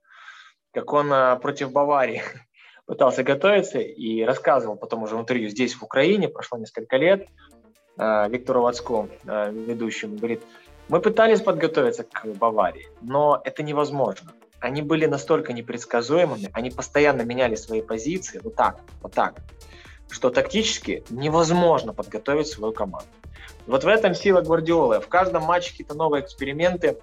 как он а, против Баварии пытался готовиться и рассказывал потом уже в интервью здесь, в Украине, прошло несколько лет, а, Виктору Вацко, а, ведущему, говорит, мы пытались подготовиться к Баварии, но это невозможно. Они были настолько непредсказуемыми, они постоянно меняли свои позиции, вот так, вот так, что тактически невозможно подготовить свою команду. Вот в этом сила Гвардиолы. В каждом матче какие-то новые эксперименты.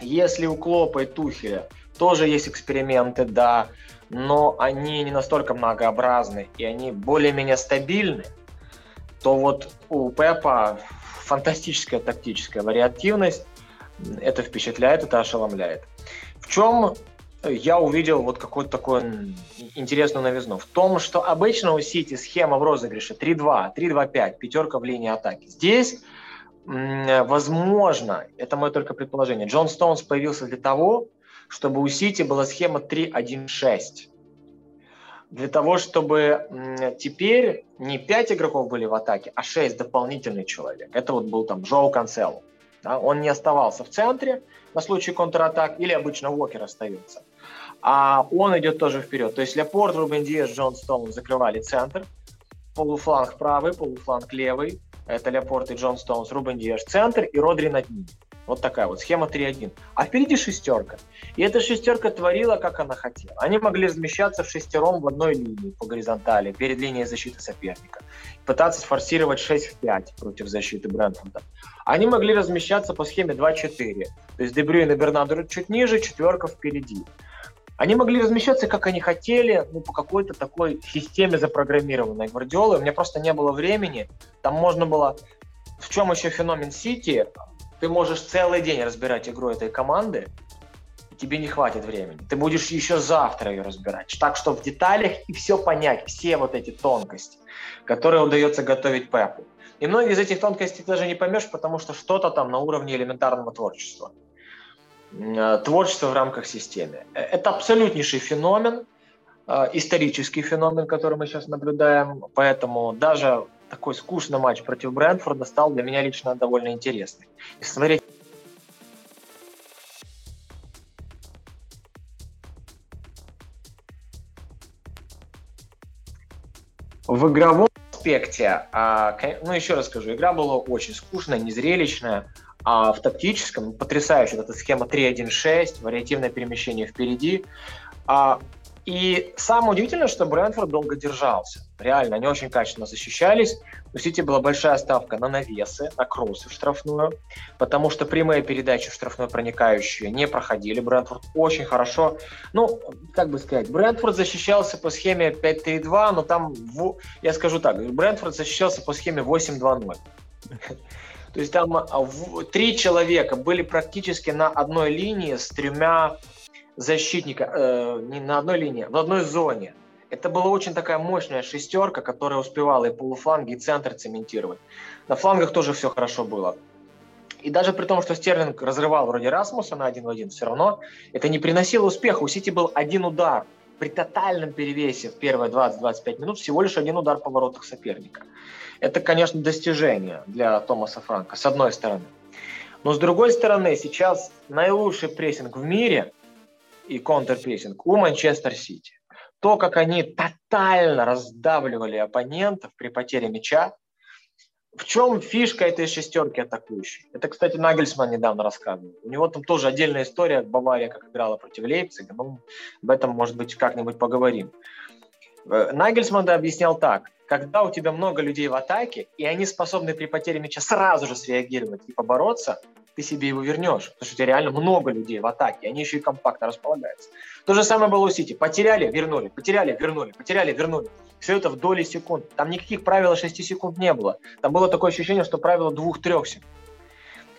Если у Клопа и Тухеля – тоже есть эксперименты, да, но они не настолько многообразны и они более-менее стабильны, то вот у Пепа фантастическая тактическая вариативность, это впечатляет, это ошеломляет. В чем я увидел вот какую-то такую интересную новизну? В том, что обычно у Сити схема в розыгрыше 3-2, 3-2-5, пятерка в линии атаки. Здесь, возможно, это мое только предположение, Джон Стоунс появился для того, чтобы у Сити была схема 3-1-6. Для того, чтобы теперь не 5 игроков были в атаке, а 6 дополнительный человек. Это вот был там Жоу Канцело. Да? Он не оставался в центре на случай контратак, или обычно Уокер остается. А он идет тоже вперед. То есть Лепорт, Рубен Диас, Джон Стоун закрывали центр, полуфланг правый, полуфланг левый. Это Лепорт и Джон Стоунс, Рубен Диаш центр и Родри над ним. Вот такая вот схема 3-1. А впереди шестерка. И эта шестерка творила, как она хотела. Они могли размещаться в шестером в одной линии по горизонтали, перед линией защиты соперника. Пытаться сфорсировать 6 в 5 против защиты Брэнфорда. Они могли размещаться по схеме 2-4. То есть Дебрюин и Бернадо чуть ниже, четверка впереди. Они могли размещаться, как они хотели, ну, по какой-то такой системе запрограммированной Гвардиолы. У меня просто не было времени. Там можно было... В чем еще феномен Сити? Ты можешь целый день разбирать игру этой команды, и тебе не хватит времени. Ты будешь еще завтра ее разбирать. Так что в деталях и все понять, все вот эти тонкости, которые удается готовить Пепу. И многие из этих тонкостей даже не поймешь, потому что что-то там на уровне элементарного творчества. Э, творчество в рамках системы. Э, это абсолютнейший феномен, э, исторический феномен, который мы сейчас наблюдаем. Поэтому даже такой скучный матч против Брэнфорда стал для меня лично довольно интересный. И смотреть В игровом аспекте, а, ну еще раз скажу, игра была очень скучная, незрелищная, а в тактическом потрясающая эта схема 3-1-6, вариативное перемещение впереди. А и самое удивительное, что Брэнфорд долго держался. Реально, они очень качественно защищались. У Сити была большая ставка на навесы, на кроссы в штрафную, потому что прямые передачи в штрафную проникающие не проходили. Брэнфорд очень хорошо, ну, как бы сказать, Брэнфорд защищался по схеме 5-3-2, но там, я скажу так, Брэнфорд защищался по схеме 8-2-0. То есть там а, три человека были практически на одной линии с тремя защитника э, не на одной линии, в одной зоне. Это была очень такая мощная шестерка, которая успевала и полуфланги, и центр цементировать. На флангах тоже все хорошо было. И даже при том, что Стерлинг разрывал вроде Расмуса на один в один, все равно это не приносило успеха. У Сити был один удар. При тотальном перевесе в первые 20-25 минут всего лишь один удар по воротах соперника. Это, конечно, достижение для Томаса Франка, с одной стороны. Но с другой стороны, сейчас наилучший прессинг в мире – и контрпрессинг у Манчестер Сити. то, как они тотально раздавливали оппонентов при потере мяча, в чем фишка этой шестерки атакующей? Это, кстати, Нагельсман недавно рассказывал. У него там тоже отдельная история, Бавария как играла против Лейпцига, ну, об этом, может быть, как-нибудь поговорим. Э, Нагельсман объяснял так. Когда у тебя много людей в атаке, и они способны при потере мяча сразу же среагировать и побороться, ты себе его вернешь, потому что у тебя реально много людей в атаке, они еще и компактно располагаются. То же самое было у Сити. Потеряли, вернули, потеряли, вернули, потеряли, вернули. Все это в доли секунд. Там никаких правил 6 секунд не было. Там было такое ощущение, что правило 2-3 секунд.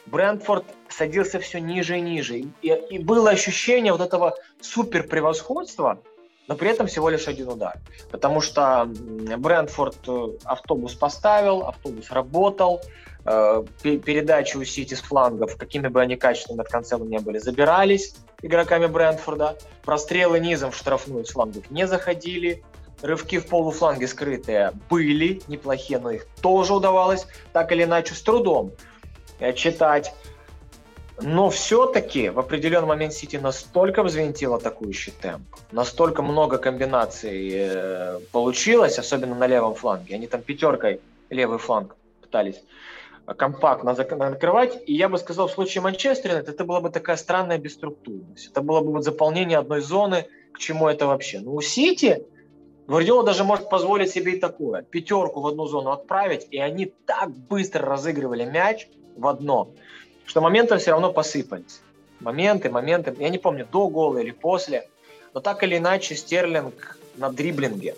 Брентфорд садился все ниже и ниже. И, и было ощущение вот этого супер превосходства, но при этом всего лишь один удар. Потому что Брентфорд э, автобус поставил, автобус работал, э, передачи у Сити с флангов, какими бы они качественными от конца не были, забирались игроками Брентфорда. Прострелы низом в штрафную с флангов не заходили. Рывки в полуфланге скрытые были неплохие, но их тоже удавалось так или иначе с трудом э, читать. Но все-таки в определенный момент Сити настолько взвинтил атакующий темп, настолько много комбинаций э, получилось, особенно на левом фланге. Они там пятеркой левый фланг пытались компактно накрывать. И я бы сказал, в случае Манчестера это была бы такая странная бесструктурность. Это было бы вот заполнение одной зоны, к чему это вообще. Но у Сити Гвардиола даже может позволить себе и такое. Пятерку в одну зону отправить, и они так быстро разыгрывали мяч в одно, что моменты все равно посыпались. Моменты, моменты. Я не помню, до гола или после. Но так или иначе, Стерлинг на дриблинге.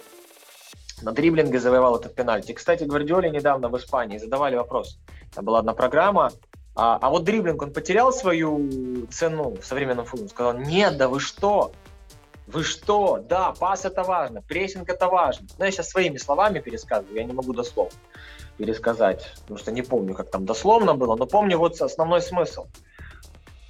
На дриблинге завоевал этот пенальти. Кстати, Гвардиоле недавно в Испании задавали вопрос. Там была одна программа. А, а вот дриблинг, он потерял свою цену в современном футболе? Сказал, нет, да вы что? Вы что? Да, пас это важно, прессинг это важно. Но я сейчас своими словами пересказываю, я не могу дословно пересказать, потому что не помню, как там дословно было, но помню вот основной смысл.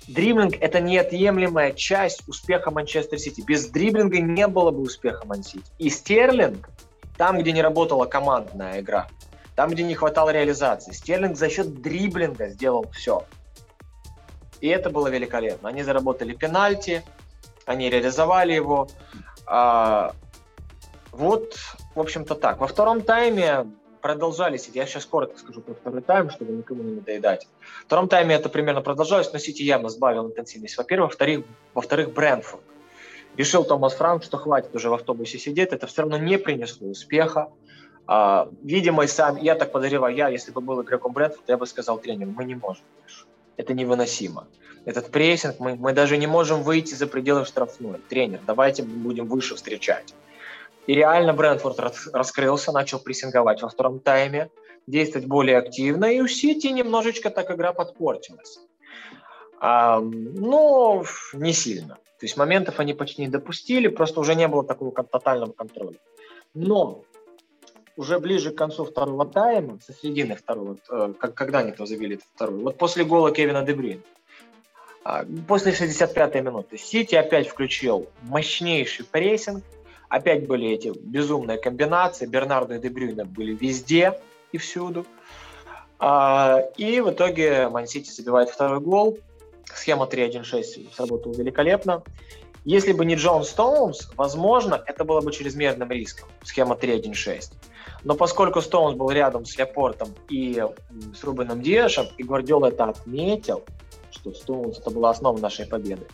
Дриблинг – это неотъемлемая часть успеха Манчестер Сити. Без дриблинга не было бы успеха Ман Сити. И Стерлинг, там, где не работала командная игра, там, где не хватало реализации, Стерлинг за счет дриблинга сделал все. И это было великолепно. Они заработали пенальти, они реализовали его. А, вот, в общем-то, так. Во втором тайме продолжались, я сейчас коротко скажу про второй тайм, чтобы никому не надоедать. В втором тайме это примерно продолжалось, но Сити явно сбавил интенсивность. Во-первых, во-вторых, во-вторых, Брэнфорд. Решил Томас Франк, что хватит уже в автобусе сидеть, это все равно не принесло успеха. А, видимо, и сам, я так подозреваю, я, если бы был игроком Брэнфорда, я бы сказал тренеру, мы не можем. Это невыносимо этот прессинг, мы, мы даже не можем выйти за пределы штрафной. Тренер, давайте будем выше встречать. И реально Брэнфорд раскрылся, начал прессинговать во втором тайме, действовать более активно, и у Сити немножечко так игра подпортилась. А, но не сильно. То есть моментов они почти не допустили, просто уже не было такого тотального контроля. Но уже ближе к концу второго тайма, со середины второго, э, когда они там забили второй, вот после гола Кевина Дебрин, а, после 65-й минуты Сити опять включил мощнейший прессинг, опять были эти безумные комбинации, Бернардо и Дебрюйна были везде и всюду. А, и в итоге Ман-Сити забивает второй гол. Схема 3-1-6 сработала великолепно. Если бы не Джон Стоунс, возможно, это было бы чрезмерным риском. Схема 3-1-6. Но поскольку Стоунс был рядом с Лепортом и с Рубеном Диашем, и Гвардиола это отметил, что Стоунс это была основа нашей победы.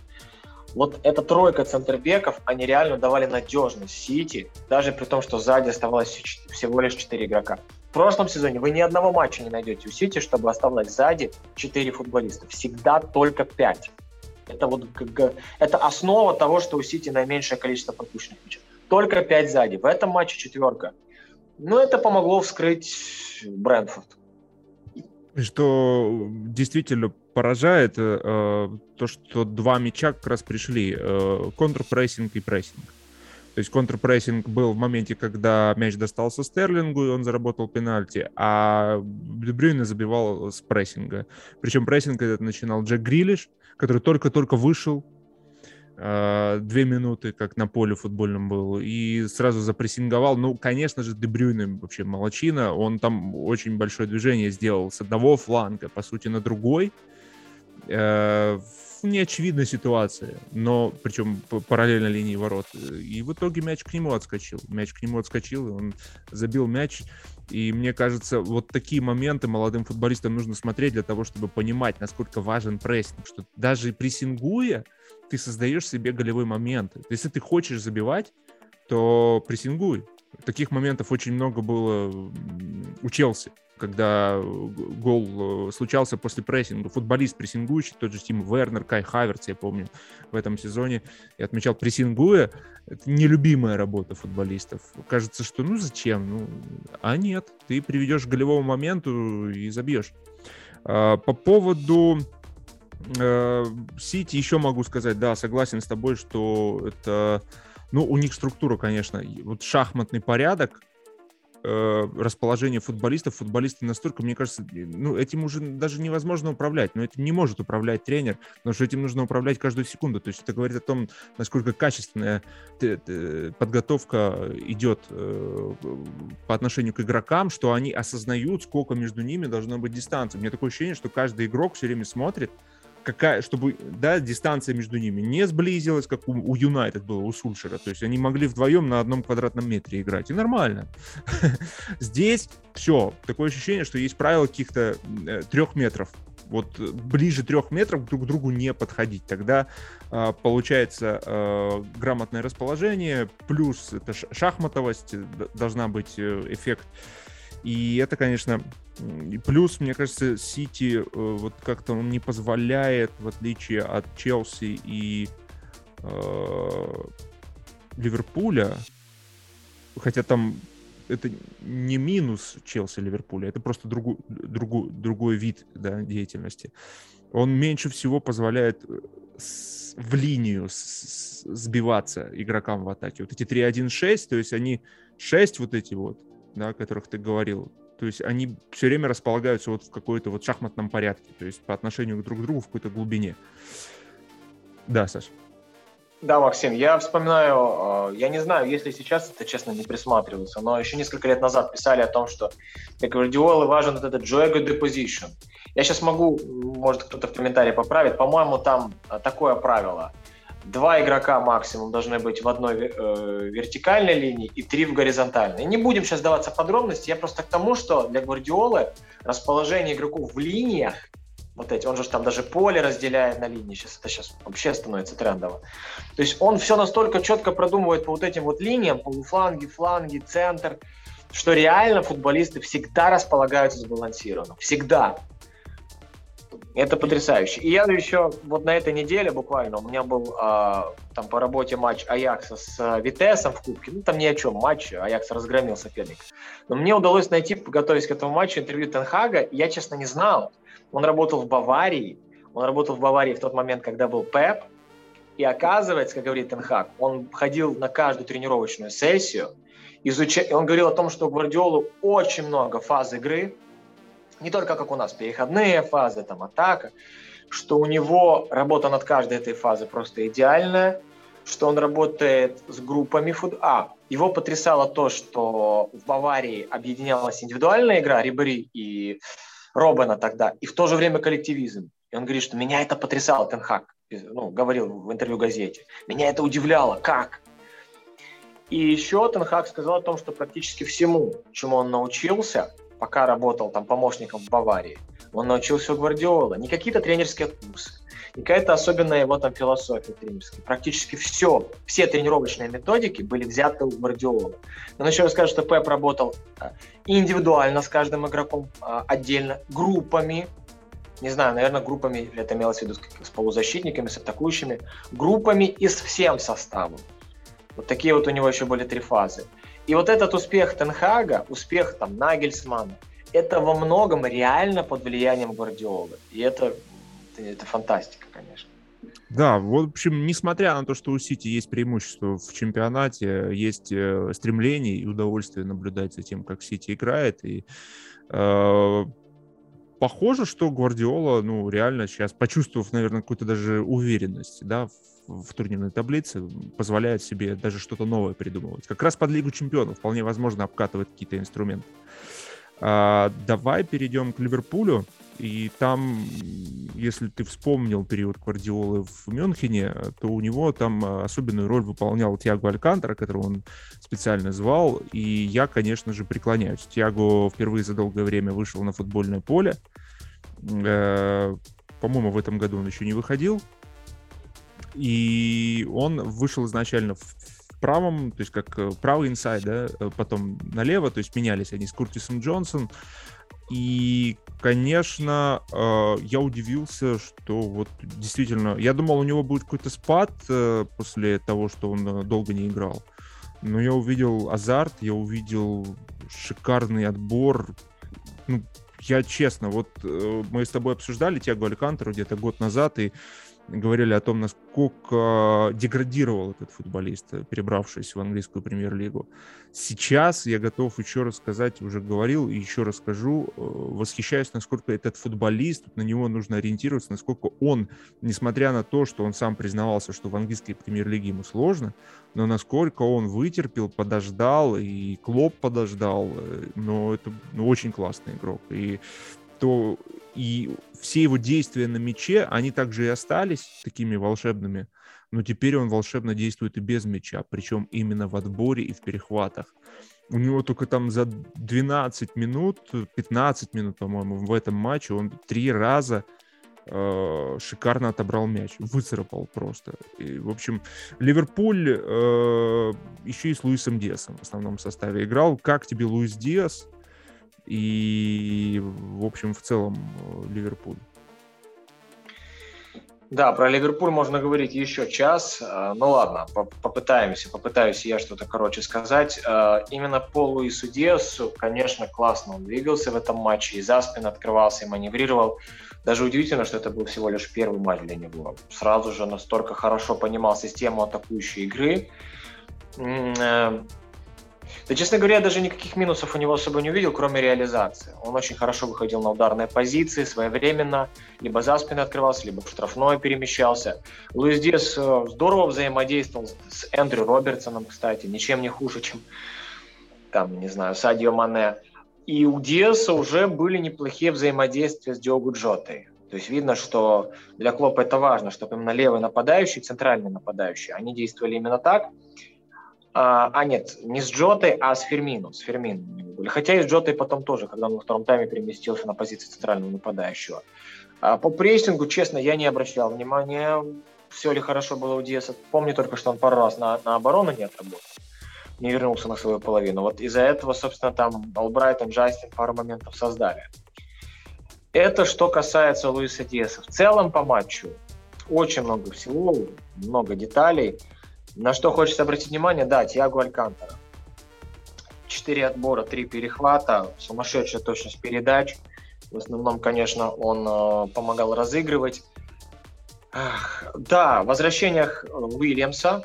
Вот эта тройка центрбеков, они реально давали надежность Сити, даже при том, что сзади оставалось всего лишь 4 игрока. В прошлом сезоне вы ни одного матча не найдете у Сити, чтобы оставлять сзади 4 футболиста. Всегда только 5. Это вот это основа того, что у Сити наименьшее количество пропущенных мячей. Только 5 сзади. В этом матче четверка. Но это помогло вскрыть Брэнфорд. Что действительно поражает э, то, что два мяча как раз пришли. Э, контрпрессинг и прессинг. То есть контрпрессинг был в моменте, когда мяч достался Стерлингу, и он заработал пенальти, а Дебрюйне забивал с прессинга. Причем прессинг этот начинал Джек Грилиш, который только-только вышел Э, две минуты, как на поле футбольном был, и сразу запрессинговал. Ну, конечно же, Дебрюйне вообще молочина. Он там очень большое движение сделал с одного фланга, по сути, на другой. Э, в неочевидной ситуации, но причем параллельно линии ворот. И в итоге мяч к нему отскочил. Мяч к нему отскочил, и он забил мяч. И мне кажется, вот такие моменты молодым футболистам нужно смотреть для того, чтобы понимать, насколько важен прессинг. Что даже прессингуя, ты создаешь себе голевой момент. Если ты хочешь забивать, то прессингуй. Таких моментов очень много было у Челси когда э, гол э, случался после прессинга. Футболист прессингующий, тот же Тим Вернер, Кай Хаверц, я помню, в этом сезоне, я отмечал, прессингуя, это нелюбимая работа футболистов. Кажется, что ну зачем? Ну, а нет, ты приведешь к голевому моменту и забьешь. А, по поводу Сити еще могу сказать, да, согласен с тобой, что это, ну, у них структура, конечно, вот шахматный порядок, э, расположение футболистов. Футболисты настолько, мне кажется, ну, этим уже даже невозможно управлять. Но этим не может управлять тренер, потому что этим нужно управлять каждую секунду. То есть это говорит о том, насколько качественная подготовка идет э, по отношению к игрокам, что они осознают, сколько между ними должно быть дистанции. У меня такое ощущение, что каждый игрок все время смотрит, какая, чтобы, да, дистанция между ними не сблизилась, как у Юнайтед было, у Сульшера. То есть они могли вдвоем на одном квадратном метре играть. И нормально. Здесь все. Такое ощущение, что есть правило каких-то э, трех метров. Вот ближе трех метров друг к другу не подходить. Тогда э, получается э, грамотное расположение, плюс это шахматовость, должна быть э, эффект. И это, конечно, плюс, мне кажется, Сити э, вот как-то он не позволяет, в отличие от Челси и э, Ливерпуля, хотя там это не минус Челси Ливерпуля, это просто другу, другу, другой вид да, деятельности. Он меньше всего позволяет э, с, в линию с, сбиваться игрокам в атаке. Вот эти 3-1-6, то есть они 6 вот эти вот, да, о которых ты говорил, то есть они все время располагаются вот в какой-то вот шахматном порядке, то есть по отношению друг к другу в какой-то глубине. Да, Саш. Да, Максим, я вспоминаю, а, я не знаю, если сейчас это, честно, не присматривался, но еще несколько лет назад писали о том, что для Гвардиолы важен вот этот Joego Deposition. Я сейчас могу, может кто-то в комментарии поправит, по-моему, там а, такое правило – два игрока максимум должны быть в одной э, вертикальной линии и три в горизонтальной. Не будем сейчас даваться подробности, я просто к тому, что для Гвардиолы расположение игроков в линиях, вот эти, он же там даже поле разделяет на линии, сейчас это сейчас вообще становится трендово. То есть он все настолько четко продумывает по вот этим вот линиям, полуфланги, фланги, центр, что реально футболисты всегда располагаются сбалансированно. Всегда. Это потрясающе. И я еще вот на этой неделе буквально, у меня был э, там по работе матч Аякса с э, Витесом в Кубке. Ну, там ни о чем матч, Аякс разгромил соперника. Но мне удалось найти, готовясь к этому матчу, интервью Тенхага. Я, честно, не знал. Он работал в Баварии. Он работал в Баварии в тот момент, когда был Пеп. И оказывается, как говорит Тенхаг, он ходил на каждую тренировочную сессию, изуча... он говорил о том, что у Гвардиолы очень много фаз игры, не только как у нас переходные фазы, там атака, что у него работа над каждой этой фазой просто идеальная, что он работает с группами фут. А, его потрясало то, что в Баварии объединялась индивидуальная игра Рибери и Робена тогда, и в то же время коллективизм. И он говорит, что меня это потрясало, Тенхак, ну, говорил в интервью газете. Меня это удивляло, как? И еще Тенхак сказал о том, что практически всему, чему он научился, пока работал там помощником в Баварии, он научился у Гвардиола. Не какие-то тренерские курсы, не какая-то особенная его там философия тренерская. Практически все, все тренировочные методики были взяты у Гвардиола. Но еще раз что Пеп работал а, индивидуально с каждым игроком а, отдельно, группами, не знаю, наверное, группами, это имелось в виду с полузащитниками, с атакующими, группами и с всем составом. Вот такие вот у него еще были три фазы. И вот этот успех Тенхага, успех там Нагельсмана, это во многом реально под влиянием Гвардиолы. И это, это фантастика, конечно. Да, в общем, несмотря на то, что у Сити есть преимущество в чемпионате, есть э, стремление и удовольствие наблюдать за тем, как Сити играет. И э, похоже, что Гвардиола, ну, реально сейчас, почувствовав, наверное, какую-то даже уверенность, да, в турнирной таблице, позволяет себе даже что-то новое придумывать. Как раз под Лигу чемпионов вполне возможно обкатывать какие-то инструменты. А, давай перейдем к Ливерпулю. И там, если ты вспомнил период Гвардиолы в Мюнхене, то у него там э, особенную роль выполнял Тиаго Алькантера, которого он специально звал. И я, конечно же, преклоняюсь. Тиаго впервые за долгое время вышел на футбольное поле. Э, по-моему, в этом году он еще не выходил. И он вышел изначально в правом, то есть как э, правый инсайд, да, потом налево, то есть менялись они с Куртисом Джонсон. И, конечно, э, я удивился, что вот действительно... Я думал, у него будет какой-то спад э, после того, что он э, долго не играл. Но я увидел азарт, я увидел шикарный отбор. Ну, я честно, вот мы с тобой обсуждали Тиаго Алькантеру где-то год назад, и говорили о том, насколько деградировал этот футболист, перебравшийся в английскую премьер-лигу. Сейчас я готов еще раз сказать, уже говорил и еще раз скажу, э, восхищаюсь, насколько этот футболист, на него нужно ориентироваться, насколько он, несмотря на то, что он сам признавался, что в английской премьер-лиге ему сложно, но насколько он вытерпел, подождал, и Клоп подождал, э, но это ну, очень классный игрок. И то и все его действия на мяче, они также и остались такими волшебными, но теперь он волшебно действует и без мяча, причем именно в отборе и в перехватах. У него только там за 12 минут, 15 минут, по-моему, в этом матче он три раза э, шикарно отобрал мяч, выцарапал просто. И, в общем, Ливерпуль э, еще и с Луисом Диасом в основном составе играл. Как тебе Луис Диас? И, в общем, в целом э, Ливерпуль. Да, про Ливерпуль можно говорить еще час. Э, ну ладно, попытаемся, попытаюсь я что-то короче сказать. Э, именно по Луису Диасу, конечно, классно он двигался в этом матче, и за спину открывался, и маневрировал. Даже удивительно, что это был всего лишь первый матч для него. Сразу же настолько хорошо понимал систему атакующей игры. Да, честно говоря, я даже никаких минусов у него особо не увидел, кроме реализации. Он очень хорошо выходил на ударные позиции своевременно, либо за спиной открывался, либо в штрафной перемещался. Луис Диас э, здорово взаимодействовал с Эндрю Робертсоном, кстати, ничем не хуже, чем там, не знаю, Садио Мане. И у Диаса уже были неплохие взаимодействия с Диогу Джотой. То есть видно, что для Клопа это важно, чтобы именно левый нападающий, центральный нападающий, они действовали именно так. А, а нет, не с Джотой, а с Фермино. С Фермино были. Хотя и с Джотой потом тоже, когда он во втором тайме переместился на позицию центрального нападающего. А по прессингу, честно, я не обращал внимания, все ли хорошо было у Диаса. Помню только, что он пару раз на, на оборону не отработал. Не вернулся на свою половину. Вот из-за этого, собственно, там Албрайт Джастин пару моментов создали. Это что касается Луиса Диаса. В целом по матчу очень много всего, много деталей – на что хочется обратить внимание, да, Тиаго Алькантера. Четыре отбора, три перехвата, сумасшедшая точность передач. В основном, конечно, он э, помогал разыгрывать. Ах, да, в возвращениях Уильямса,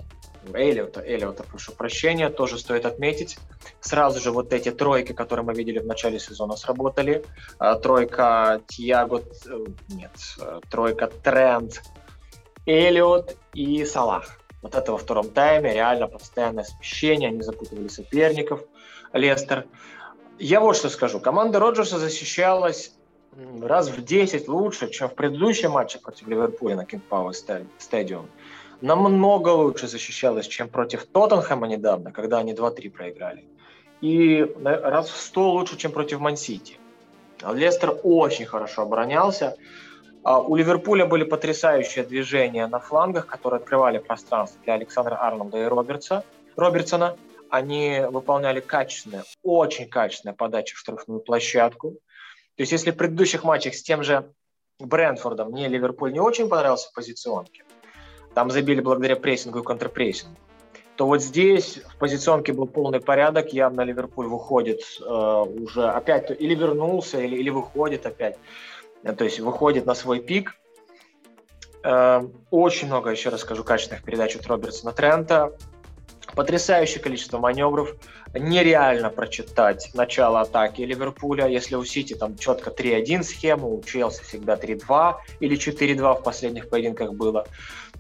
Эллиота, Эллиота, прошу прощения, тоже стоит отметить. Сразу же вот эти тройки, которые мы видели в начале сезона, сработали. А, тройка Тиаго, э, нет, э, тройка Тренд, Эллиот и Салах. Вот это во втором тайме, реально постоянное смещение, они запутывали соперников, Лестер. Я вот что скажу. Команда Роджерса защищалась раз в 10 лучше, чем в предыдущем матче против Ливерпуля на King Power Stadium. Намного лучше защищалась, чем против Тоттенхэма недавно, когда они 2-3 проиграли. И раз в 100 лучше, чем против Мансити. Лестер очень хорошо оборонялся. А у Ливерпуля были потрясающие движения на флангах, которые открывали пространство для Александра Арнольда и Робертса, Робертсона. Они выполняли качественные, очень качественные подачи в штрафную площадку. То есть если в предыдущих матчах с тем же Брэнфордом мне Ливерпуль не очень понравился в позиционке, там забили благодаря прессингу и контрпрессингу, то вот здесь в позиционке был полный порядок, явно Ливерпуль выходит э, уже опять, или вернулся, или, или выходит опять то есть выходит на свой пик. Э, очень много, еще раз скажу, качественных передач от Робертсона Трента. Потрясающее количество маневров. Нереально прочитать начало атаки Ливерпуля. Если у Сити там четко 3-1 схема, у Челси всегда 3-2 или 4-2 в последних поединках было,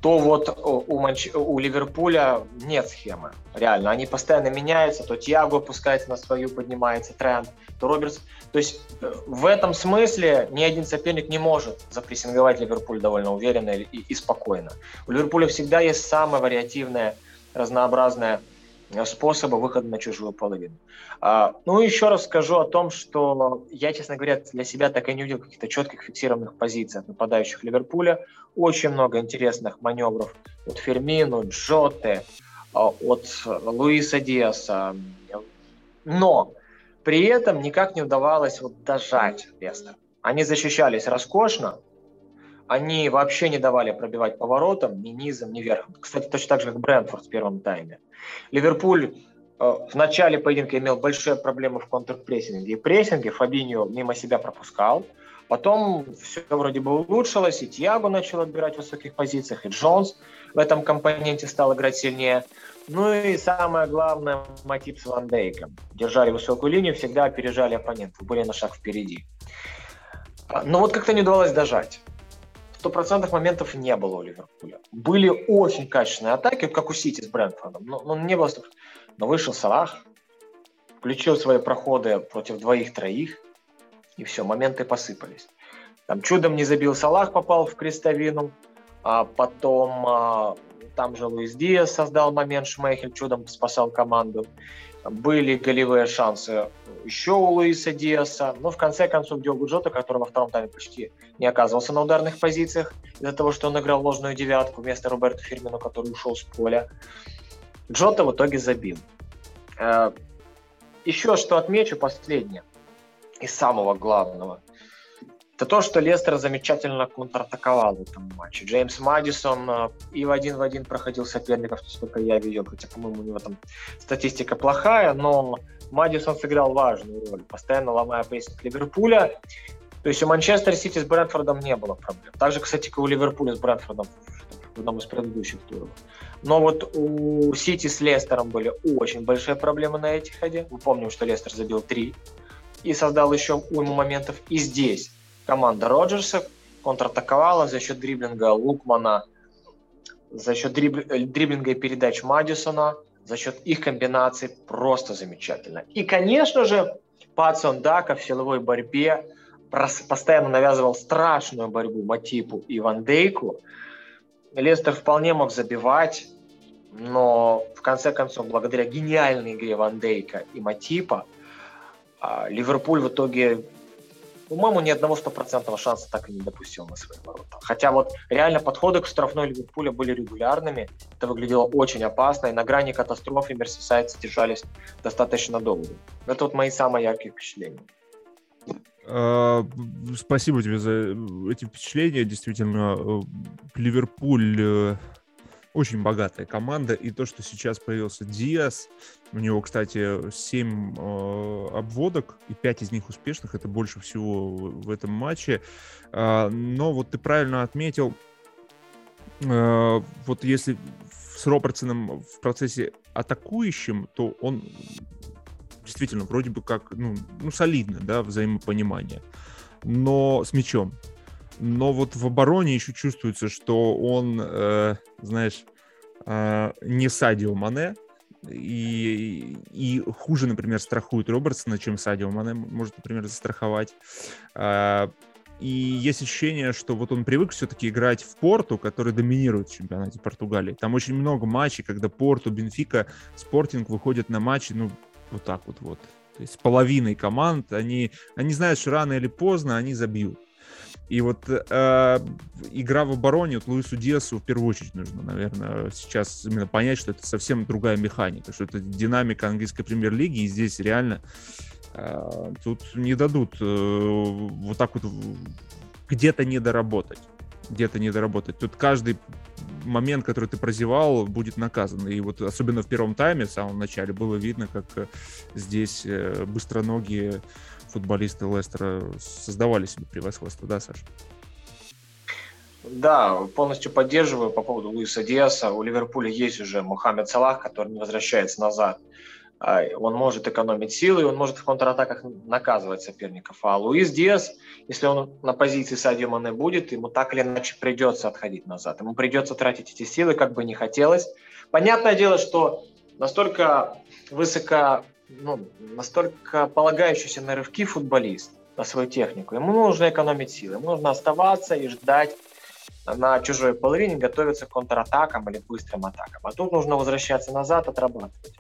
то вот у, Манч... у Ливерпуля нет схемы. Реально, они постоянно меняются, то Тиаго опускается на свою, поднимается тренд, то Робертс. То есть э, в этом смысле ни один соперник не может запрессинговать Ливерпуль довольно уверенно и, и спокойно. У Ливерпуля всегда есть самая вариативная, разнообразная Э, способа выхода на чужую половину. А, ну, еще раз скажу о том, что я, честно говоря, для себя так и не увидел каких-то четких фиксированных позиций от нападающих Ливерпуля. Очень много интересных маневров от Фермину, Джоте, а, от Луиса Диаса. Но при этом никак не удавалось вот дожать Лестер. Они защищались роскошно, они вообще не давали пробивать поворотом ни низом, ни верхом. Кстати, точно так же, как Брэнфорд в первом тайме. Ливерпуль э, в начале поединка имел большие проблемы в контрпрессинге. И прессинге Фабиньо мимо себя пропускал. Потом все вроде бы улучшилось, и Тиаго начал отбирать в высоких позициях, и Джонс в этом компоненте стал играть сильнее. Ну и самое главное, мотив с Ван Дейком. Держали высокую линию, всегда опережали оппонентов, были на шаг впереди. Но вот как-то не удалось дожать стопроцентных моментов не было у Ливерпуля. Были очень качественные атаки, как у Сити с Брэнфордом, но, но не было... Но вышел Салах, включил свои проходы против двоих-троих, и все, моменты посыпались. Там чудом не забил Салах, попал в крестовину, а потом а, там же Луис Диас создал момент, Шмейхель чудом спасал команду. Были голевые шансы еще у Луиса Диаса, но в конце концов Диогу Джота, который во втором тайме почти не оказывался на ударных позициях из-за того, что он играл ложную девятку вместо Роберта Фирмина, который ушел с поля. Джота в итоге забил. Э, еще что отмечу последнее из самого главного – это то, что Лестер замечательно контратаковал в этом матче. Джеймс Мадисон э, и в один в один проходил соперников, сколько я видел, хотя, по-моему, у него там статистика плохая, но Мадисон сыграл важную роль, постоянно ломая прессинг Ливерпуля. То есть у Манчестер Сити с Брэнфордом не было проблем. Так же, кстати, как у Ливерпуля с Брэнфордом в одном из предыдущих туров. Но вот у Сити с Лестером были очень большие проблемы на этих ходе. Мы помним, что Лестер забил три и создал еще уйму моментов. И здесь команда Роджерса контратаковала за счет дриблинга Лукмана, за счет дриб... Э, дриблинга и передач Мадисона, за счет их комбинаций просто замечательно. И, конечно же, Пацан Дака в силовой борьбе постоянно навязывал страшную борьбу Матипу и Ван Дейку. Лестер вполне мог забивать, но в конце концов, благодаря гениальной игре Ван Дейка и Матипа, а, Ливерпуль в итоге по-моему, ни одного стопроцентного шанса так и не допустил на свои ворота. Хотя вот реально подходы к штрафной Ливерпуля были регулярными, это выглядело очень опасно, и на грани катастрофы мерсисайдцы держались достаточно долго. Это вот мои самые яркие впечатления. А, спасибо тебе за эти впечатления. Действительно, э, Ливерпуль э, очень богатая команда. И то, что сейчас появился Диас, у него, кстати, 7 э, обводок, и 5 из них успешных, это больше всего в этом матче. Э, но вот ты правильно отметил, э, вот если с Робертсоном в процессе атакующим, то он действительно вроде бы как, ну, ну солидно, да, взаимопонимание. Но с мячом но вот в обороне еще чувствуется, что он, э, знаешь, э, не Садио Мане, и, и хуже, например, страхует Робертсона, чем Садио Мане может, например, застраховать. Э, и есть ощущение, что вот он привык все-таки играть в Порту, который доминирует в чемпионате Португалии. Там очень много матчей, когда Порту, Бенфика, Спортинг выходят на матчи, ну, вот так вот вот. То есть с половиной команд, они, они знают, что рано или поздно они забьют. И вот э, игра в обороне, вот Луису Диасу в первую очередь нужно, наверное, сейчас именно понять, что это совсем другая механика, что это динамика английской премьер-лиги, и здесь реально э, тут не дадут э, вот так вот где-то не доработать. Где-то не доработать. Тут каждый момент, который ты прозевал, будет наказан. И вот особенно в первом тайме, в самом начале, было видно, как э, здесь э, быстроногие футболисты Лестера создавали себе превосходство, да, Саша? Да, полностью поддерживаю по поводу Луиса Диаса. У Ливерпуля есть уже Мухаммед Салах, который не возвращается назад а, он может экономить силы, он может в контратаках наказывать соперников. А Луис Диас, если он на позиции Садио Мане будет, ему так или иначе придется отходить назад. Ему придется тратить эти силы, как бы не хотелось. Понятное дело, что настолько высоко, ну, настолько полагающийся на рывки футболист, на свою технику, ему нужно экономить силы, ему нужно оставаться и ждать на чужой половине, готовиться к контратакам или быстрым атакам. А тут нужно возвращаться назад, отрабатывать.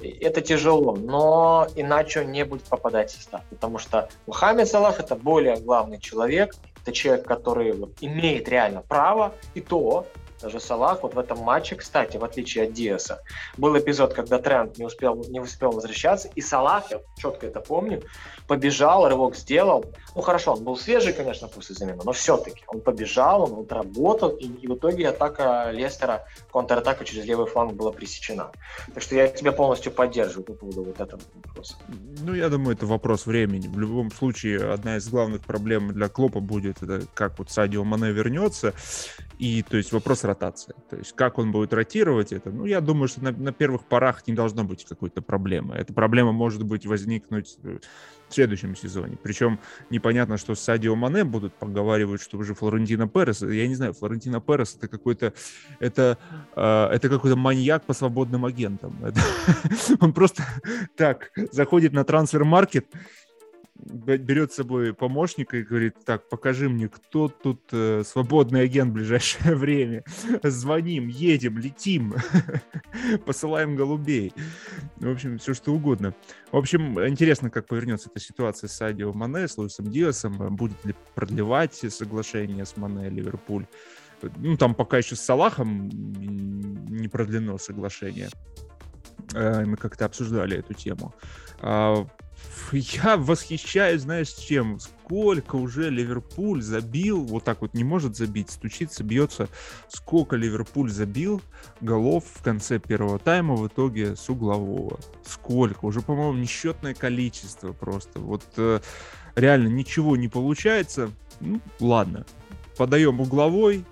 Это тяжело, но иначе он не будет попадать в состав, потому что Мухаммед Салах это более главный человек, это человек, который имеет реально право, и то даже Салах вот в этом матче, кстати, в отличие от Диаса, был эпизод, когда Трент не успел, не успел возвращаться, и Салах, я четко это помню, побежал, рывок сделал. Ну хорошо, он был свежий, конечно, после замены, но все-таки он побежал, он отработал, и, и в итоге атака Лестера, контратака через левый фланг была пресечена. Так что я тебя полностью поддерживаю по поводу вот этого вопроса. Ну, я думаю, это вопрос времени. В любом случае, одна из главных проблем для Клопа будет, это как вот Садио Мане вернется, и, то есть, вопрос ротации. То есть, как он будет ротировать это, ну, я думаю, что на, на первых порах не должно быть какой-то проблемы. Эта проблема может быть возникнуть э, в следующем сезоне. Причем непонятно, что с Садио Мане будут поговаривать, что уже Флорентино Перес. Я не знаю, Флорентино Перес это какой-то это, э, это какой-то маньяк по свободным агентам. Это, он просто так заходит на трансфер-маркет берет с собой помощника и говорит, так, покажи мне, кто тут э, свободный агент в ближайшее время. Звоним, едем, летим, посылаем голубей. В общем, все что угодно. В общем, интересно, как повернется эта ситуация с Адио Мане, с Луисом Диасом. Будет ли продлевать соглашение с Мане Ливерпуль? Ну, там пока еще с Салахом не продлено соглашение. Э, мы как-то обсуждали эту тему. Я восхищаюсь, знаешь, чем? Сколько уже Ливерпуль забил, вот так вот не может забить, стучится, бьется. Сколько Ливерпуль забил голов в конце первого тайма в итоге с углового. Сколько? Уже, по-моему, несчетное количество просто. Вот э, реально ничего не получается. Ну, ладно. Подаем угловой,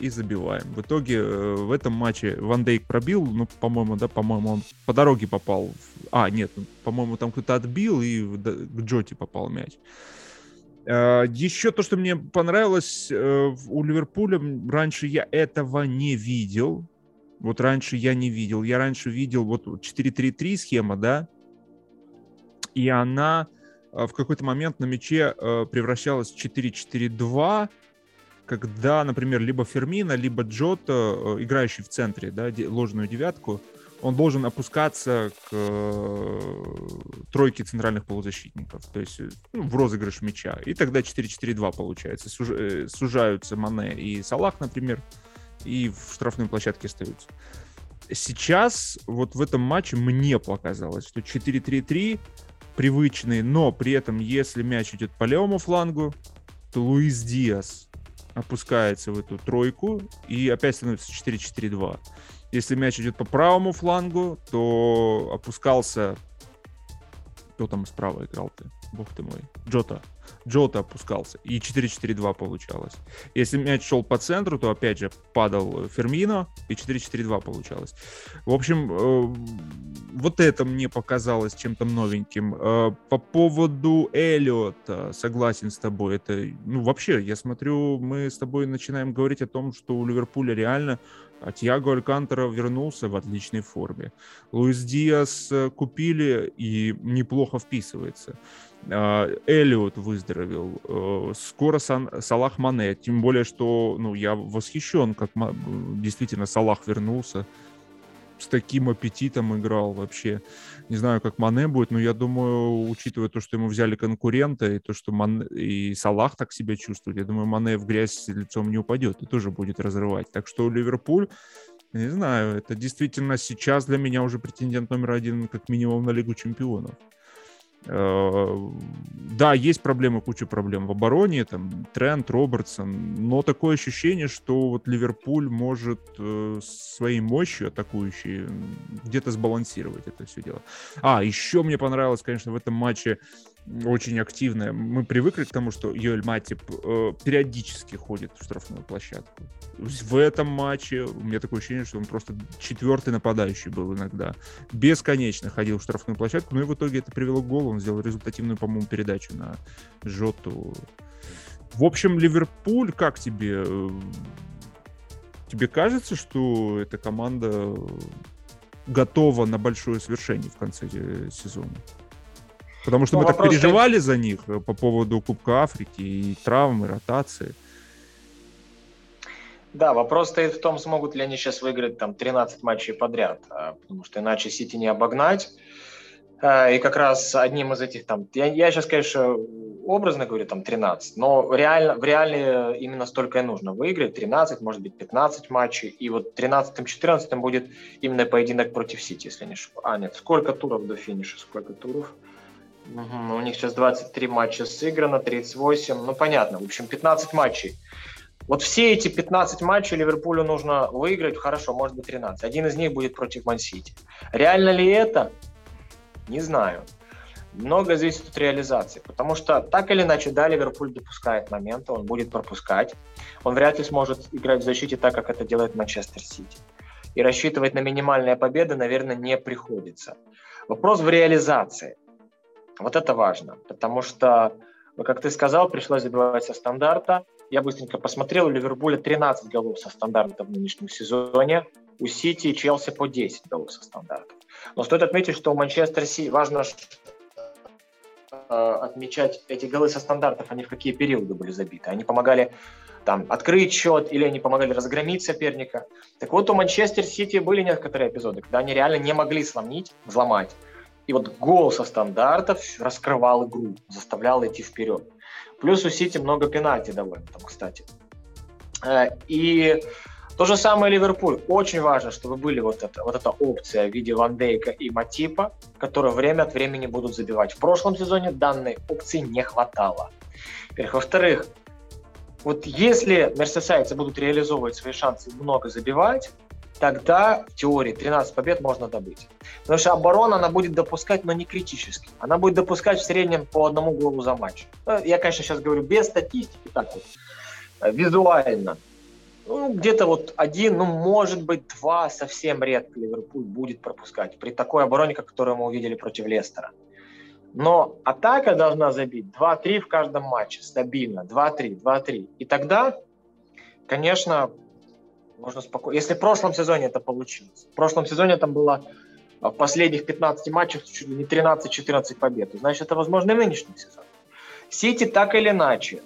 и забиваем. В итоге э, в этом матче Ван Дейк пробил, ну, по-моему, да, по-моему, он по дороге попал. А, нет, ну, по-моему, там кто-то отбил и к Джоти попал мяч. Э, Еще то, что мне понравилось э, у Ливерпуля, раньше я этого не видел. Вот раньше я не видел. Я раньше видел вот 4-3-3 схема, да, и она в какой-то момент на мяче превращалась в 4-4-2, когда, например, либо Фермина, либо Джота, э, играющий в центре, да, ложную девятку, он должен опускаться к э, тройке центральных полузащитников, то есть э, ну, в розыгрыш мяча. И тогда 4-4-2 получается. сужаются Мане и Салах, например, и в штрафной площадке остаются. Сейчас вот в этом матче мне показалось, что 4-3-3 привычный, но при этом, если мяч идет по левому флангу, то Луис Диас опускается в эту тройку и опять становится 4-4-2. Если мяч идет по правому флангу, то опускался... Кто там справа играл-то? Бог ты мой. Джота. Джота опускался. И 4-4-2 получалось. Если мяч шел по центру, то опять же падал Фермино, и 4-4-2 получалось. В общем, э, вот это мне показалось чем-то новеньким. Э, по поводу Эллиота, согласен с тобой. Это, ну, вообще, я смотрю, мы с тобой начинаем говорить о том, что у Ливерпуля реально а Тьяго Алькантера вернулся в отличной форме. Луис Диас э, купили и неплохо вписывается. А, Эллиот выздоровел. Э, скоро Сан, Салах Мане. Тем более, что ну, я восхищен, как действительно Салах вернулся с таким аппетитом играл вообще. Не знаю, как Мане будет, но я думаю, учитывая то, что ему взяли конкурента, и то, что Мане, и Салах так себя чувствует, я думаю, Мане в грязь лицом не упадет и тоже будет разрывать. Так что Ливерпуль, не знаю, это действительно сейчас для меня уже претендент номер один как минимум на Лигу чемпионов. Э, да, есть проблемы, куча проблем в обороне, там Трент, Робертсон, но такое ощущение, что вот Ливерпуль может э, своей мощью атакующей где-то сбалансировать это все дело. А, еще мне понравилось, конечно, в этом матче очень активная. Мы привыкли к тому, что Йоэль Матип э, периодически ходит в штрафную площадку. В этом матче у меня такое ощущение, что он просто четвертый нападающий был иногда. Бесконечно ходил в штрафную площадку, но и в итоге это привело к голу. Он сделал результативную, по-моему, передачу на Жоту. В общем, Ливерпуль, как тебе? Тебе кажется, что эта команда готова на большое свершение в конце сезона? Потому что ну, мы так переживали за них э, по поводу Кубка Африки и травмы, ротации. Да, вопрос стоит в том, смогут ли они сейчас выиграть там 13 матчей подряд, а, потому что иначе Сити не обогнать. А, и как раз одним из этих там, я, я сейчас, конечно, образно говорю, там 13, но реально, в реале именно столько и нужно выиграть, 13, может быть 15 матчей, и вот 13-14 будет именно поединок против Сити, если не ошибаюсь. А, нет, сколько туров до финиша, сколько туров? Угу, у них сейчас 23 матча сыграно, 38, ну понятно, в общем 15 матчей. Вот все эти 15 матчей Ливерпулю нужно выиграть, хорошо, может быть 13. Один из них будет против Мансити. Реально ли это? Не знаю. Много зависит от реализации, потому что так или иначе, да, Ливерпуль допускает моменты, он будет пропускать. Он вряд ли сможет играть в защите так, как это делает Манчестер Сити. И рассчитывать на минимальные победы, наверное, не приходится. Вопрос в реализации. Вот это важно, потому что, как ты сказал, пришлось забивать со стандарта. Я быстренько посмотрел, у Ливерпуля 13 голов со стандарта в нынешнем сезоне, у Сити и Челси по 10 голов со стандарта. Но стоит отметить, что у Манчестер Сити важно э, отмечать эти голы со стандартов, они в какие периоды были забиты. Они помогали там, открыть счет или они помогали разгромить соперника. Так вот, у Манчестер Сити были некоторые эпизоды, когда они реально не могли сломить, взломать и вот гол со стандартов раскрывал игру, заставлял идти вперед. Плюс у Сити много пенальти довольно там, кстати. Э, и то же самое Ливерпуль. Очень важно, чтобы были вот, это, вот эта опция в виде Ван Дейка и Матипа, которые время от времени будут забивать. В прошлом сезоне данной опции не хватало. Во-вторых, вот если мерсисайцы будут реализовывать свои шансы много забивать, тогда в теории 13 побед можно добыть. Потому что оборона она будет допускать, но не критически. Она будет допускать в среднем по одному голу за матч. Ну, я, конечно, сейчас говорю без статистики, так вот, э, визуально. Ну, где-то вот один, ну, может быть, два совсем редко Ливерпуль будет пропускать при такой обороне, как которую мы увидели против Лестера. Но атака должна забить 2-3 в каждом матче, стабильно, 2-3, 2-3. И тогда, конечно, можно спокойно. Если в прошлом сезоне это получилось. В прошлом сезоне там было а, в последних 15 матчах чуть ли не 13-14 побед. Значит, это возможно и в нынешнем сезоне. Сити так или иначе,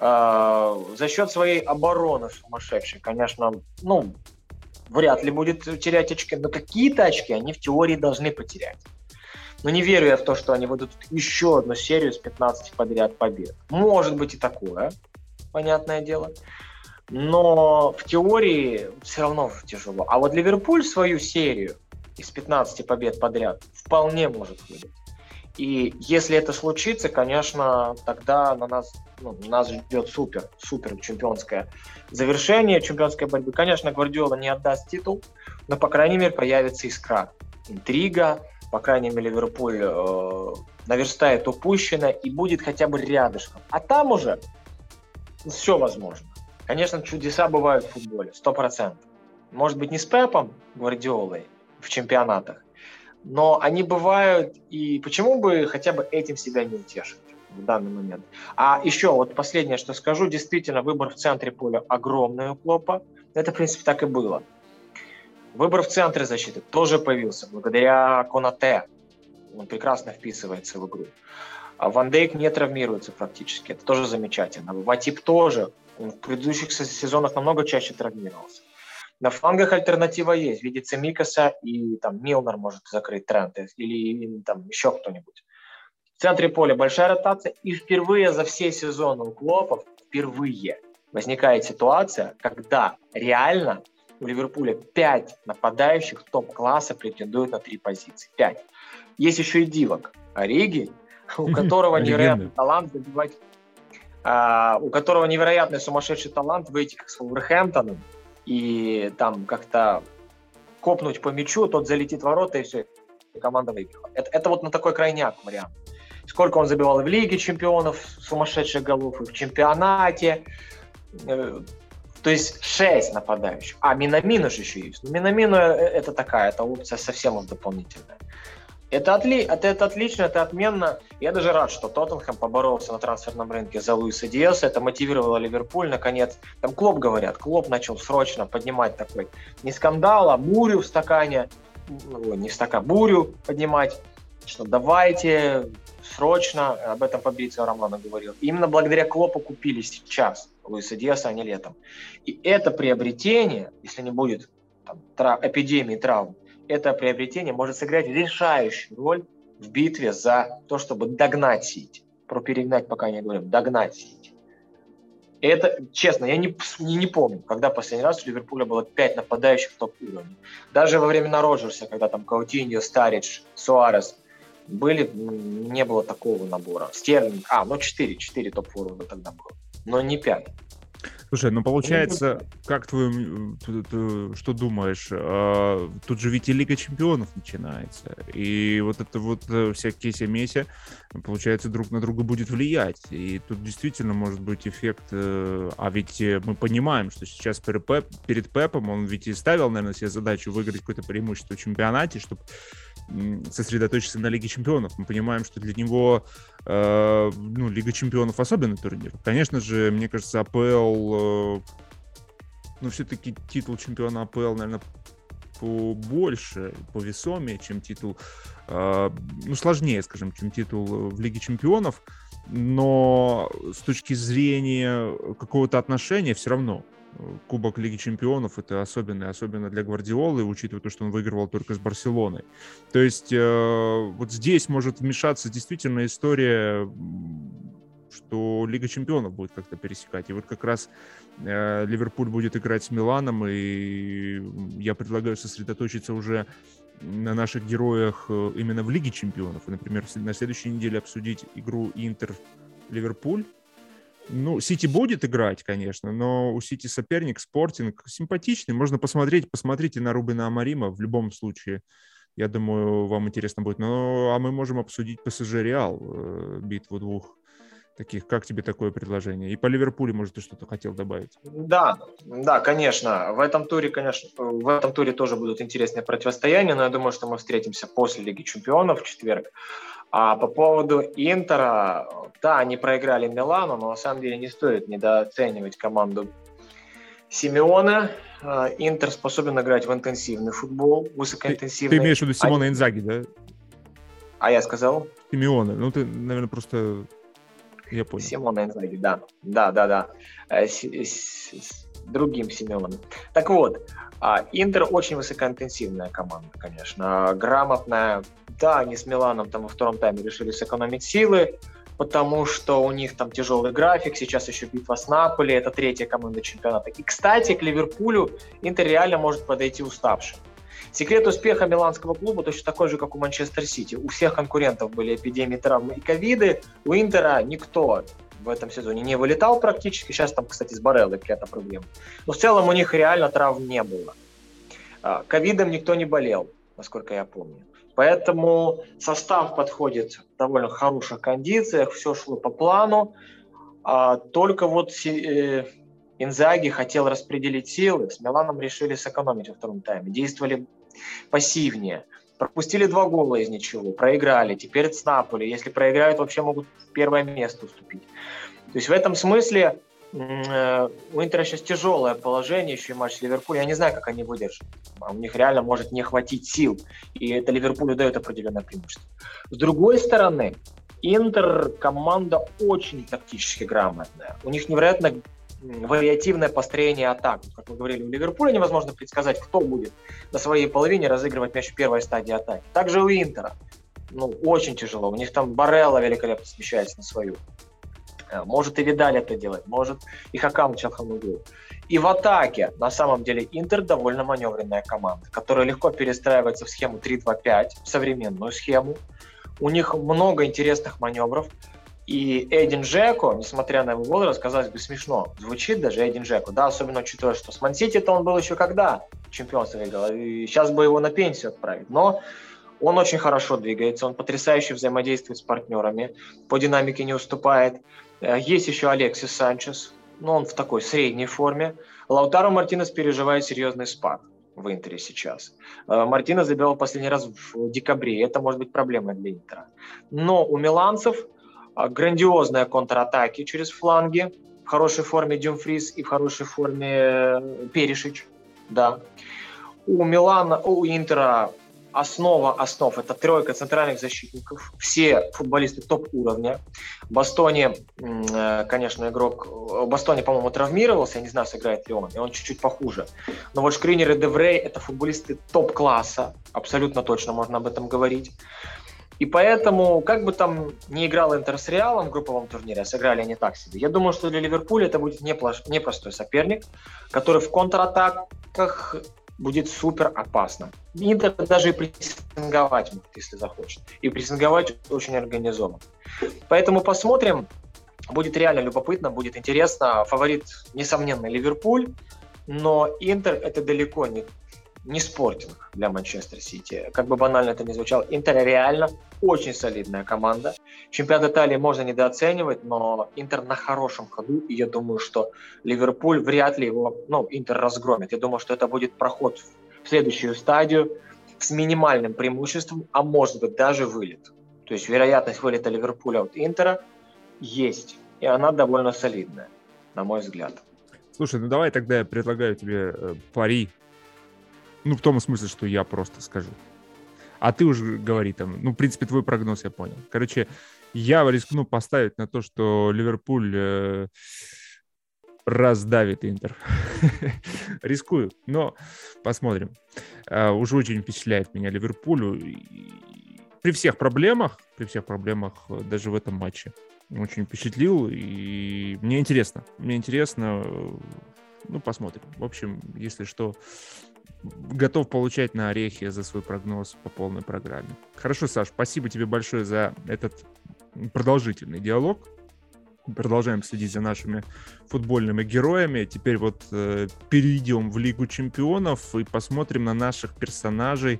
э, за счет своей обороны сумасшедшей, конечно, ну, вряд ли будет терять очки, но какие-то очки они в теории должны потерять. Но не верю я в то, что они выдадут еще одну серию с 15 подряд побед. Может быть и такое, понятное дело но в теории все равно тяжело. А вот Ливерпуль свою серию из 15 побед подряд вполне может выдать. И если это случится, конечно, тогда на нас, ну, нас ждет супер, супер чемпионское завершение чемпионской борьбы. Конечно, Гвардиола не отдаст титул, но, по крайней мере, появится искра, интрига, по крайней мере, Ливерпуль э, наверстает упущенное и будет хотя бы рядышком. А там уже все возможно. Конечно, чудеса бывают в футболе, сто процентов. Может быть, не с Пепом Гвардиолой в чемпионатах, но они бывают, и почему бы хотя бы этим себя не утешить в данный момент. А еще вот последнее, что скажу, действительно, выбор в центре поля огромный у Клопа. Это, в принципе, так и было. Выбор в центре защиты тоже появился благодаря Конате. Он прекрасно вписывается в игру. А Ван Дейк не травмируется практически. Это тоже замечательно. Ватип тоже в предыдущих сезонах намного чаще травмировался. На флангах альтернатива есть. Видится Микаса и там Милнер может закрыть тренд или, или там еще кто-нибудь. В центре поля большая ротация. И впервые за все сезоны у Клопов, впервые возникает ситуация, когда реально у Ливерпуля 5 нападающих топ-класса претендуют на три позиции. 5. Есть еще и Дивок. Ориги, у которого невероятный талант забивать а, у которого невероятный сумасшедший талант выйти как с Вулверхэмптоном и там как-то копнуть по мячу, тот залетит в ворота и все, и команда выиграла. Это, это вот на такой крайняк вариант. Сколько он забивал и в Лиге чемпионов, сумасшедших голов, и в чемпионате. Э, то есть 6 нападающих. А Минамину же еще есть. Ну, Минамину э, это такая, это опция совсем уж дополнительная. Это, отли... это, это отлично, это отменно. Я даже рад, что Тоттенхэм поборолся на трансферном рынке за Луиса Диаса. Это мотивировало Ливерпуль, наконец. Там Клоп, говорят, Клоп начал срочно поднимать такой не скандал, а бурю в стакане. Ну, не в стакан, бурю поднимать. Что давайте срочно, об этом Фабрицио Романо говорил. Именно благодаря Клопу купили сейчас Луиса Диаса, а не летом. И это приобретение, если не будет там, трав... эпидемии травм, это приобретение может сыграть решающую роль в битве за то, чтобы догнать Сити. Про перегнать пока не говорим, догнать Сити. Это, честно, я не, не, не помню, когда последний раз у Ливерпуля было 5 нападающих топ-уровня. Даже во времена Роджерса, когда там Каутиньо, Старидж, Суарес были, не было такого набора. Стерлинг, а, ну 4, 4 топ-уровня тогда было, но не 5. Слушай, ну получается, как твой, что думаешь? А, тут же ведь и Лига Чемпионов начинается, и вот это вот э, всякие семеси, получается, друг на друга будет влиять, и тут действительно может быть эффект, э, а ведь э, мы понимаем, что сейчас перед, Пеп, перед Пепом он ведь и ставил, наверное, себе задачу выиграть какое-то преимущество в чемпионате, чтобы сосредоточиться на Лиге Чемпионов. Мы понимаем, что для него э, ну, Лига Чемпионов особенный турнир. Конечно же, мне кажется, АПЛ, э, ну, все-таки титул чемпиона АПЛ, наверное, побольше, повесомее, чем титул, э, ну, сложнее, скажем, чем титул в Лиге Чемпионов, но с точки зрения какого-то отношения все равно Кубок Лиги Чемпионов это особенно, особенно для Гвардиолы, учитывая то, что он выигрывал только с Барселоной. То есть э, вот здесь может вмешаться действительно история, что Лига Чемпионов будет как-то пересекать. И вот как раз э, Ливерпуль будет играть с Миланом, и я предлагаю сосредоточиться уже на наших героях э, именно в Лиге Чемпионов. И, например, на следующей неделе обсудить игру Интер-Ливерпуль, ну, Сити будет играть, конечно, но у Сити соперник, Спортинг, симпатичный. Можно посмотреть, посмотрите на Рубина Амарима в любом случае. Я думаю, вам интересно будет. Ну, а мы можем обсудить ПСЖ Реал, э, битву двух таких. Как тебе такое предложение? И по Ливерпулю, может, ты что-то хотел добавить? Да, да, конечно. В этом туре, конечно, в этом туре тоже будут интересные противостояния, но я думаю, что мы встретимся после Лиги Чемпионов в четверг. А по поводу Интера, да, они проиграли Милану, но на самом деле не стоит недооценивать команду Симеона. А, Интер способен играть в интенсивный футбол, высокоинтенсивный. Ты, ты имеешь в виду Симона а... Инзаги, да? А я сказал? Симеона. Ну, ты, наверное, просто... Я понял. Симона Инзаги, да. Да, да, да. Э, с, с, с другим Симеоном. Так вот, а, Интер очень высокоинтенсивная команда, конечно. Грамотная, да, они с Миланом там во втором тайме решили сэкономить силы, потому что у них там тяжелый график, сейчас еще битва с Наполи, это третья команда чемпионата. И, кстати, к Ливерпулю Интер реально может подойти уставшим. Секрет успеха миланского клуба точно такой же, как у Манчестер Сити. У всех конкурентов были эпидемии травмы и ковиды, у Интера никто в этом сезоне не вылетал практически. Сейчас там, кстати, с Бареллой какая-то проблема. Но в целом у них реально травм не было. А, ковидом никто не болел, насколько я помню. Поэтому состав подходит в довольно хороших кондициях, все шло по плану. А только вот э, Инзаги хотел распределить силы, с Миланом решили сэкономить во втором тайме, действовали пассивнее. Пропустили два гола из ничего, проиграли. Теперь с Наполи. Если проиграют, вообще могут в первое место уступить. То есть в этом смысле Э, у Интера сейчас тяжелое положение, еще и матч с Ливерпулем. Я не знаю, как они выдержат. А у них реально может не хватить сил. И это Ливерпулю дает определенное преимущество. С другой стороны, Интер команда очень тактически грамотная. У них невероятно вариативное построение атак. Как мы говорили, у Ливерпуля невозможно предсказать, кто будет на своей половине разыгрывать мяч в первой стадии атаки. Также у Интера. Ну, очень тяжело. У них там Барелла великолепно смещается на свою Э, может и Видаль это делать, может и Хакам Чалханугу. И в атаке, на самом деле, Интер довольно маневренная команда, которая легко перестраивается в схему 3-2-5, в современную схему. У них много интересных маневров. И Эдин Джеко, несмотря на его возраст, казалось бы, смешно. Звучит даже Эдин Джеко, да, особенно учитывая, что с Мансити-то он был еще когда чемпионство выиграл, и сейчас бы его на пенсию отправить. Но Он очень хорошо двигается, он потрясающе взаимодействует с партнерами, по динамике не уступает. Э, есть еще Алексис Санчес, но он в такой средней форме. Лаутаро Мартинес переживает серьезный спад в Интере сейчас. Э, Мартинес забивал последний раз в декабре, это может быть проблемой для Интера. Но у миланцев грандиозные контратаки через фланги, в хорошей форме Дюмфрис и в хорошей форме Перешич, да. У Милана, у Интера основа основ – это тройка центральных защитников. Все футболисты топ-уровня. Бастони, э, конечно, игрок... Бастони, по-моему, травмировался. Я не знаю, сыграет ли он. И он чуть-чуть похуже. Но вот Шкринер и Деврей – это футболисты топ-класса. Абсолютно точно можно об этом говорить. И поэтому, как бы там не играл Интер с Реалом в групповом турнире, а сыграли они так себе, я думаю, что для Ливерпуля это будет непростой соперник, который в контратаках будет супер опасно. Интер даже и прессинговать может, если захочет. И прессинговать очень организованно. Поэтому посмотрим. Будет реально любопытно, будет интересно. Фаворит, несомненно, Ливерпуль. Но Интер это далеко не не спортинг для Манчестер Сити. Как бы банально это ни звучало, Интер реально очень солидная команда. Чемпионат Италии можно недооценивать, но Интер на хорошем ходу, и я думаю, что Ливерпуль вряд ли его, ну, Интер разгромит. Я думаю, что это будет проход в следующую стадию с минимальным преимуществом, а может быть даже вылет. То есть вероятность вылета Ливерпуля от Интера есть, и она довольно солидная, на мой взгляд. Слушай, ну давай тогда я предлагаю тебе э, пари ну, в том смысле, что я просто скажу. А ты уже говори там. Ну, в принципе, твой прогноз я понял. Короче, я рискну поставить на то, что Ливерпуль э, раздавит Интер. Рискую, но посмотрим. Э, уже очень впечатляет меня Ливерпулю. При всех проблемах, при всех проблемах э, даже в этом матче очень впечатлил. И мне интересно. Мне интересно. Э, ну, посмотрим. В общем, если что, готов получать на орехи за свой прогноз по полной программе. Хорошо, Саш, спасибо тебе большое за этот продолжительный диалог. Продолжаем следить за нашими футбольными героями. Теперь вот э, перейдем в Лигу чемпионов и посмотрим на наших персонажей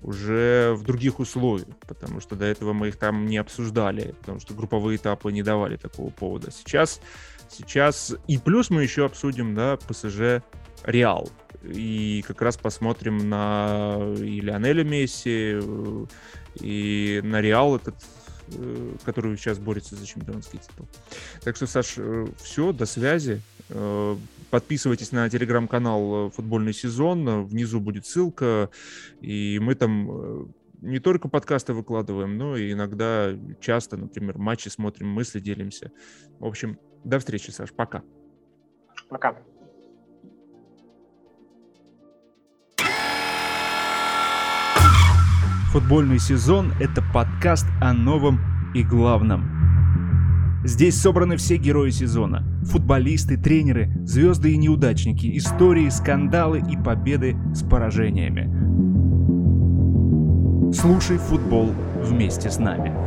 уже в других условиях, потому что до этого мы их там не обсуждали, потому что групповые этапы не давали такого повода. Сейчас, сейчас и плюс мы еще обсудим, да, ПСЖ Реал и как раз посмотрим на и Лионеля Месси, и на Реал этот, э, который сейчас борется за чемпионский титул. Так что, Саш, э, все, до связи. Э, подписывайтесь на телеграм-канал «Футбольный сезон», внизу будет ссылка, и мы там не только подкасты выкладываем, но и иногда часто, например, матчи смотрим, мысли делимся. В общем, до встречи, Саш, пока. Пока. Футбольный сезон – это подкаст о новом и главном. Здесь собраны все герои сезона. Футболисты, тренеры, звезды и неудачники, истории, скандалы и победы с поражениями. Слушай футбол вместе с нами.